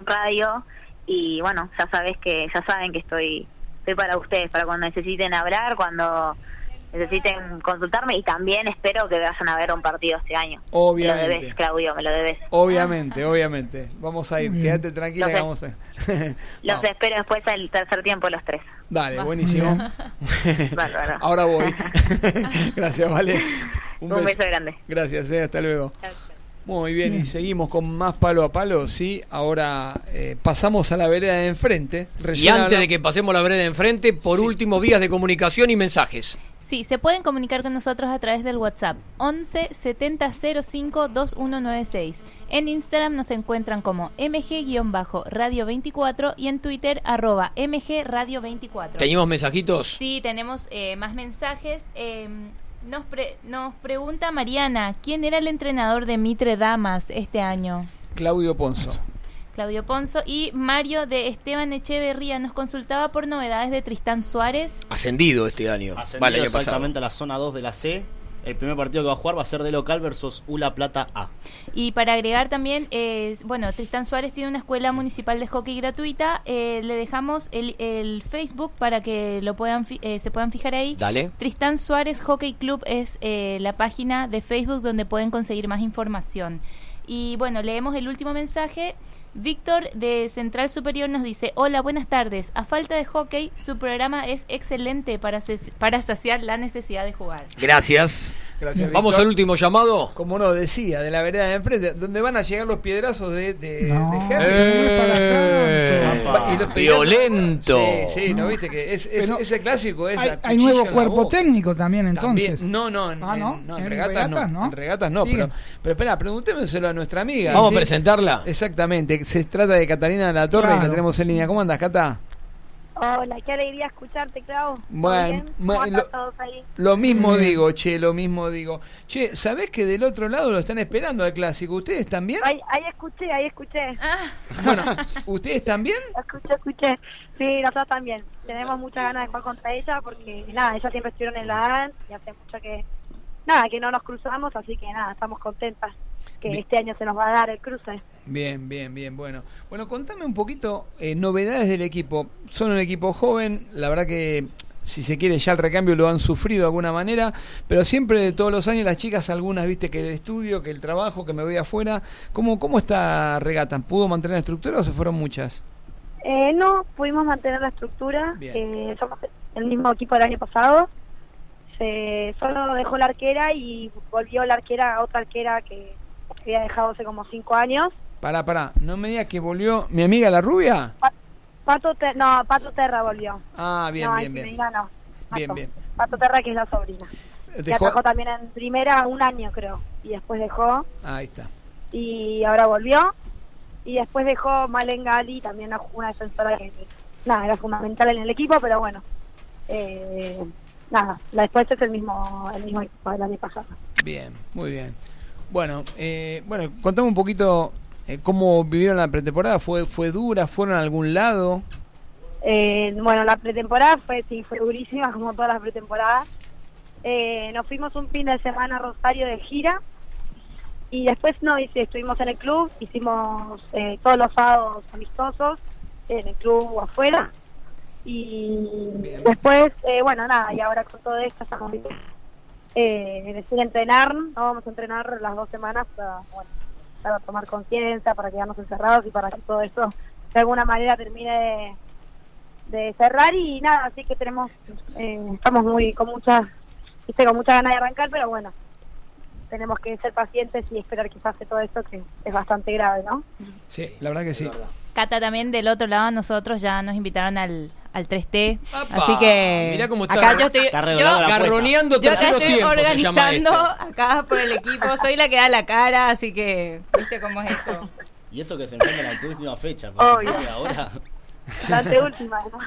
radio. Y bueno, ya sabes que ya saben que estoy estoy para ustedes, para cuando necesiten hablar, cuando necesiten consultarme y también espero que vayan a ver un partido este año. Me lo Obviamente. debes, Claudio, me lo debes. Obviamente, obviamente. Vamos a ir, Muy quédate tranquila Los que vamos a *laughs* Los espero después del tercer tiempo los tres. Dale, buenísimo. *laughs* Bárbaro. *laughs* Ahora voy. Gracias, Vale. Un beso grande. Gracias, eh, hasta luego. Muy bien, y seguimos con más palo a palo, sí. Ahora eh, pasamos a la vereda de enfrente. Y Recién antes habla- de que pasemos la vereda de enfrente, por último, vías de comunicación y mensajes. Sí, se pueden comunicar con nosotros a través del WhatsApp 11 70 05 2196. En Instagram nos encuentran como mg-radio24 y en Twitter arroba mgradio24. ¿Teníamos mensajitos? Sí, tenemos eh, más mensajes. Eh, nos, pre- nos pregunta Mariana, ¿quién era el entrenador de Mitre Damas este año? Claudio Ponzo. Claudio Ponzo y Mario de Esteban Echeverría nos consultaba por novedades de Tristán Suárez. Ascendido este año. Ascendido Vale, pasado. exactamente a la zona 2 de la C. El primer partido que va a jugar va a ser de local versus Ula Plata A. Y para agregar también, eh, bueno, Tristán Suárez tiene una escuela municipal de hockey gratuita. eh, le dejamos el, el Facebook para que lo puedan fi- eh, se puedan fijar ahí. Dale. Tristán Suárez Hockey Club es eh, la página de Facebook donde pueden conseguir más información. Y bueno, leemos el último mensaje. Víctor de Central Superior nos dice, hola, buenas tardes. A falta de hockey, su programa es excelente para, para saciar la necesidad de jugar. Gracias. Gracias, Vamos al último llamado. Como uno decía, de la vereda de enfrente, donde van a llegar los piedrazos de, de, No, de Henry. Eh, Y los piedrazos- violento. Sí, sí, ¿no viste? Que es, ese clásico es Hay, nuevo cuerpo técnico también entonces. También. No, no, en, Ah, ¿no? en- no, en En regatas, regatas, no. En regatas no, pero, pero espera, preguntémoselo a nuestra amiga. Vamos ¿sí? a presentarla. Exactamente, se trata de Catalina de la Torre y la tenemos en línea. ¿Cómo andas, Cata? Hola, qué alegría escucharte, Clau. ¿Todo Bueno, lo- todos ahí? Lo mismo digo, che, lo mismo digo. Che, ¿sabés que del otro lado lo están esperando al clásico? ¿Ustedes también? Ahí, ahí escuché, ahí escuché. Bueno, ¿ustedes también? *laughs* Escuché, escuché. Sí, nosotros también. Tenemos muchas ganas de jugar contra ella porque, nada, ellas siempre estuvieron en la AN y hace mucho que, nada, que no nos cruzamos, así que nada, estamos contentas que Bien. este año se nos va a dar el cruce. Bien, bien, bien, bueno. Bueno, contame un poquito eh, novedades del equipo. Son un equipo joven, la verdad que si se quiere ya el recambio lo han sufrido de alguna manera, pero siempre de todos los años las chicas, algunas, viste, que el estudio, que el trabajo, que me voy afuera. ¿Cómo, cómo está Regata? ¿Pudo mantener la estructura o se fueron muchas? Eh, no, pudimos mantener la estructura. Eh, somos el mismo equipo del año pasado. Se, solo dejó la arquera y volvió la arquera, otra arquera que había dejado hace como cinco años. Pará, pará, no me digas que volvió mi amiga la rubia. Pato Ter- no, Pato Terra volvió. Ah, bien, no, bien, bien. diga, no. Bien, bien. Pato Terra, que es la sobrina. Dejó- atajó también en primera un año, creo. Y después dejó. Ahí está. Y ahora volvió. Y después dejó Malen Gali, también una- una defensora que, nada, era fundamental en el equipo, pero bueno. Eh, nada, la después es el mismo, el mismo equipo del año pasado. Bien, muy bien. Bueno, eh, bueno, contame un poquito eh, cómo vivieron la pretemporada. ¿Fue, ¿Fue dura? ¿Fueron a algún lado? Eh, bueno, la pretemporada fue, sí, fue durísima, *laughs* como todas las pretemporadas. Eh, nos fuimos un fin de semana a Rosario de gira y después no, estuvimos en el club, hicimos eh, todos los sábados amistosos en el club o afuera. Y después, eh, bueno, nada, y ahora con todo esto estamos eh, decir entrenar, ¿no? vamos a entrenar las dos semanas para, bueno, para tomar conciencia, para quedarnos encerrados y para que todo eso de alguna manera termine de, de cerrar y nada, así que tenemos, eh, estamos muy con muchas, viste, con muchas ganas de arrancar, pero bueno, tenemos que ser pacientes y esperar que pase todo esto que es bastante grave, ¿no? Sí, la verdad que sí. Cata, también del otro lado nosotros ya nos invitaron al, al 3T. Así que Mirá cómo está. acá yo estoy Está yo-. Carroneando yo acá estoy organizando acá por el equipo. Soy la que da la cara, así que viste cómo es esto. Y eso que se enfrenta en la última fecha. Si ahora. La anteúltima, ¿no?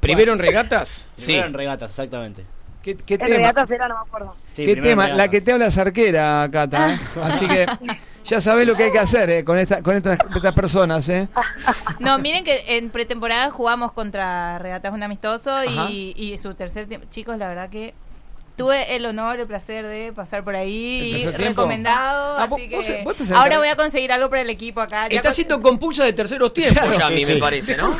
¿Primero en regatas? Primero en regatas, exactamente. ¿Qué, qué En tema? regatas era, no me acuerdo. Sí, ¿Qué tema? La que te habla es arquera, Cata. ¿eh? Así que *laughs* ya sabés lo que hay que hacer eh, con, esta, con estas, estas personas. ¿eh? No, miren que en pretemporada jugamos contra Regatas un amistoso y, y su tercer tiempo. Chicos, la verdad que tuve el honor, el placer de pasar por ahí recomendado. Ah, así vos- que vos- vos te ahora voy a conseguir algo para el equipo acá. Está haciendo compulsa de terceros tiempos Claro, ya, a mí sí. me parece, ¿no?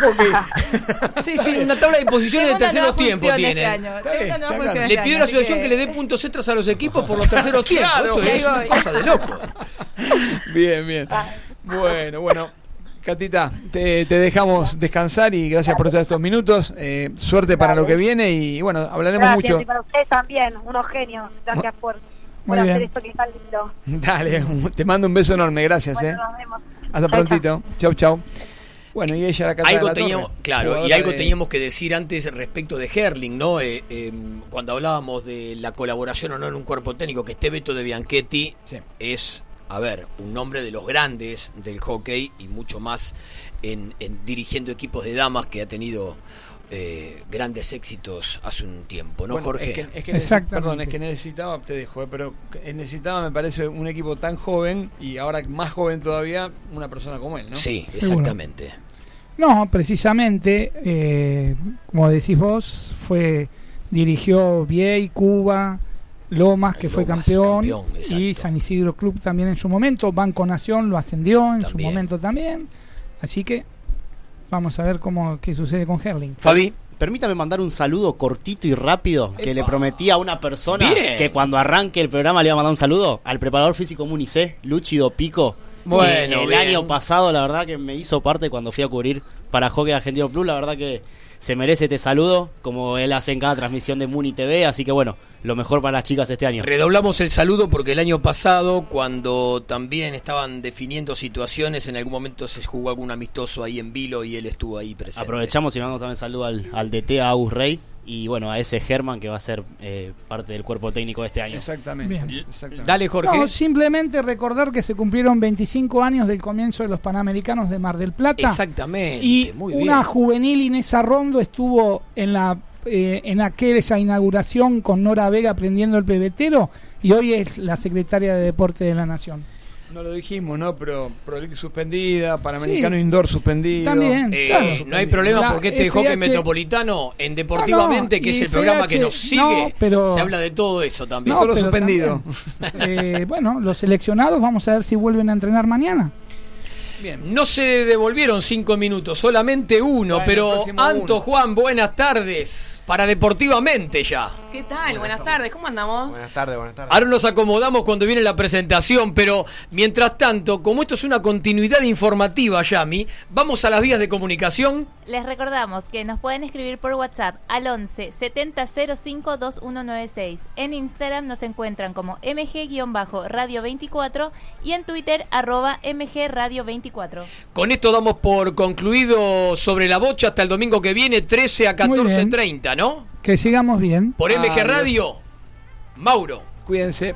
Sí, sí, una tabla de posiciones de terceros tiempos tiene. este claro. Le este pidió a la asociación que... le dé puntos extras a los equipos por los terceros *laughs* tiempos. Claro, Esto es una cosa de loco. *laughs* Bien, bien. Bueno, bueno. Catita, te, te dejamos descansar y gracias por todos estos minutos. Eh, suerte para lo que viene y bueno, hablaremos Gracias, mucho. y para ustedes también, unos genios. Gracias por, por hacer esto que está lindo. Dale, te mando un beso enorme, gracias. Bueno, eh. nos vemos. Hasta prontito. Chau, chau. Bueno, y ella la Cata de algo la Torre, teníamos, claro, y algo de- teníamos que decir antes respecto de Herling, ¿no? Eh, eh, cuando hablábamos de la colaboración o no en un cuerpo técnico, que este Beto de Bianchetti es, a ver, un nombre de los grandes del hockey y mucho más en, en dirigiendo equipos de damas que ha tenido eh, grandes éxitos hace un tiempo, ¿no, Bueno, Jorge? Es que, es que necesi- Exactamente. perdón, es que necesitaba, te dejo, eh, pero que necesitaba, me parece, un equipo tan joven y ahora más joven todavía, una persona como él, ¿no? Sí, Seguro. exactamente. No, precisamente, eh, como decís vos, fue dirigió Viey, Cuba, Lomas, que fue campeón, y San Isidro Club también en su momento, Banco Nación lo ascendió en su momento también, así que vamos a ver cómo qué sucede con Herling. Fabi. Permítame mandar un saludo cortito y rápido que le prometí a una persona Bien. que cuando arranque el programa le iba a mandar un saludo al preparador físico Municé, Luchido Pico. Bueno, el bien. año pasado, la verdad que me hizo parte cuando fui a cubrir para Hockey Argentino Plus. La verdad que se merece este saludo, como él hace en cada transmisión de Muni TV. Así que bueno, lo mejor para las chicas este año. Redoblamos el saludo porque el año pasado, cuando también estaban definiendo situaciones, en algún momento se jugó algún amistoso ahí en Vilo y él estuvo ahí presente. Aprovechamos y mandamos también saludo al, al DT, a Agus Rey. Y bueno, a ese Germán que va a ser eh, parte del cuerpo técnico de este año. Exactamente. Bien. exactamente. Dale, Jorge. No, simplemente recordar que se cumplieron 25 años del comienzo de los Panamericanos de Mar del Plata. Exactamente. Y muy una bien. juvenil Inés Arrondo estuvo en la eh, en aquella inauguración con Nora Vega aprendiendo el pebetero y hoy es la secretaria de Deporte de la Nación. No lo dijimos, ¿no? Pero Pro League suspendida, Panamericano Sí. Indoor suspendido. También, Eh, claro. no hay problema porque este FH hockey metropolitano en Deportivamente, No, no, que es el programa que nos sigue, no, pero- se habla de todo eso también. No, Todo pero suspendido. también, eh, bueno, los seleccionados vamos a ver si vuelven a entrenar mañana. Bien. No se devolvieron cinco minutos, solamente uno, Bueno, pero Anto uno. Juan, buenas tardes. Para Deportivamente ya. ¿Qué tal? Buenas tardes, ¿cómo andamos? Buenas tardes, buenas tardes. Ahora nos acomodamos cuando viene la presentación, pero mientras tanto, como esto es una continuidad informativa, Yami, vamos a las vías de comunicación. Les recordamos que nos pueden escribir por WhatsApp al 11 7005 2196. En Instagram nos encuentran como mg-radio24 y en Twitter arroba mgradio24. Con esto damos por concluido sobre la bocha hasta el domingo que viene, 13 a Muy bien. 14.30, ¿no? Que sigamos bien. Por MG Adiós. Radio. Mauro. Cuídense.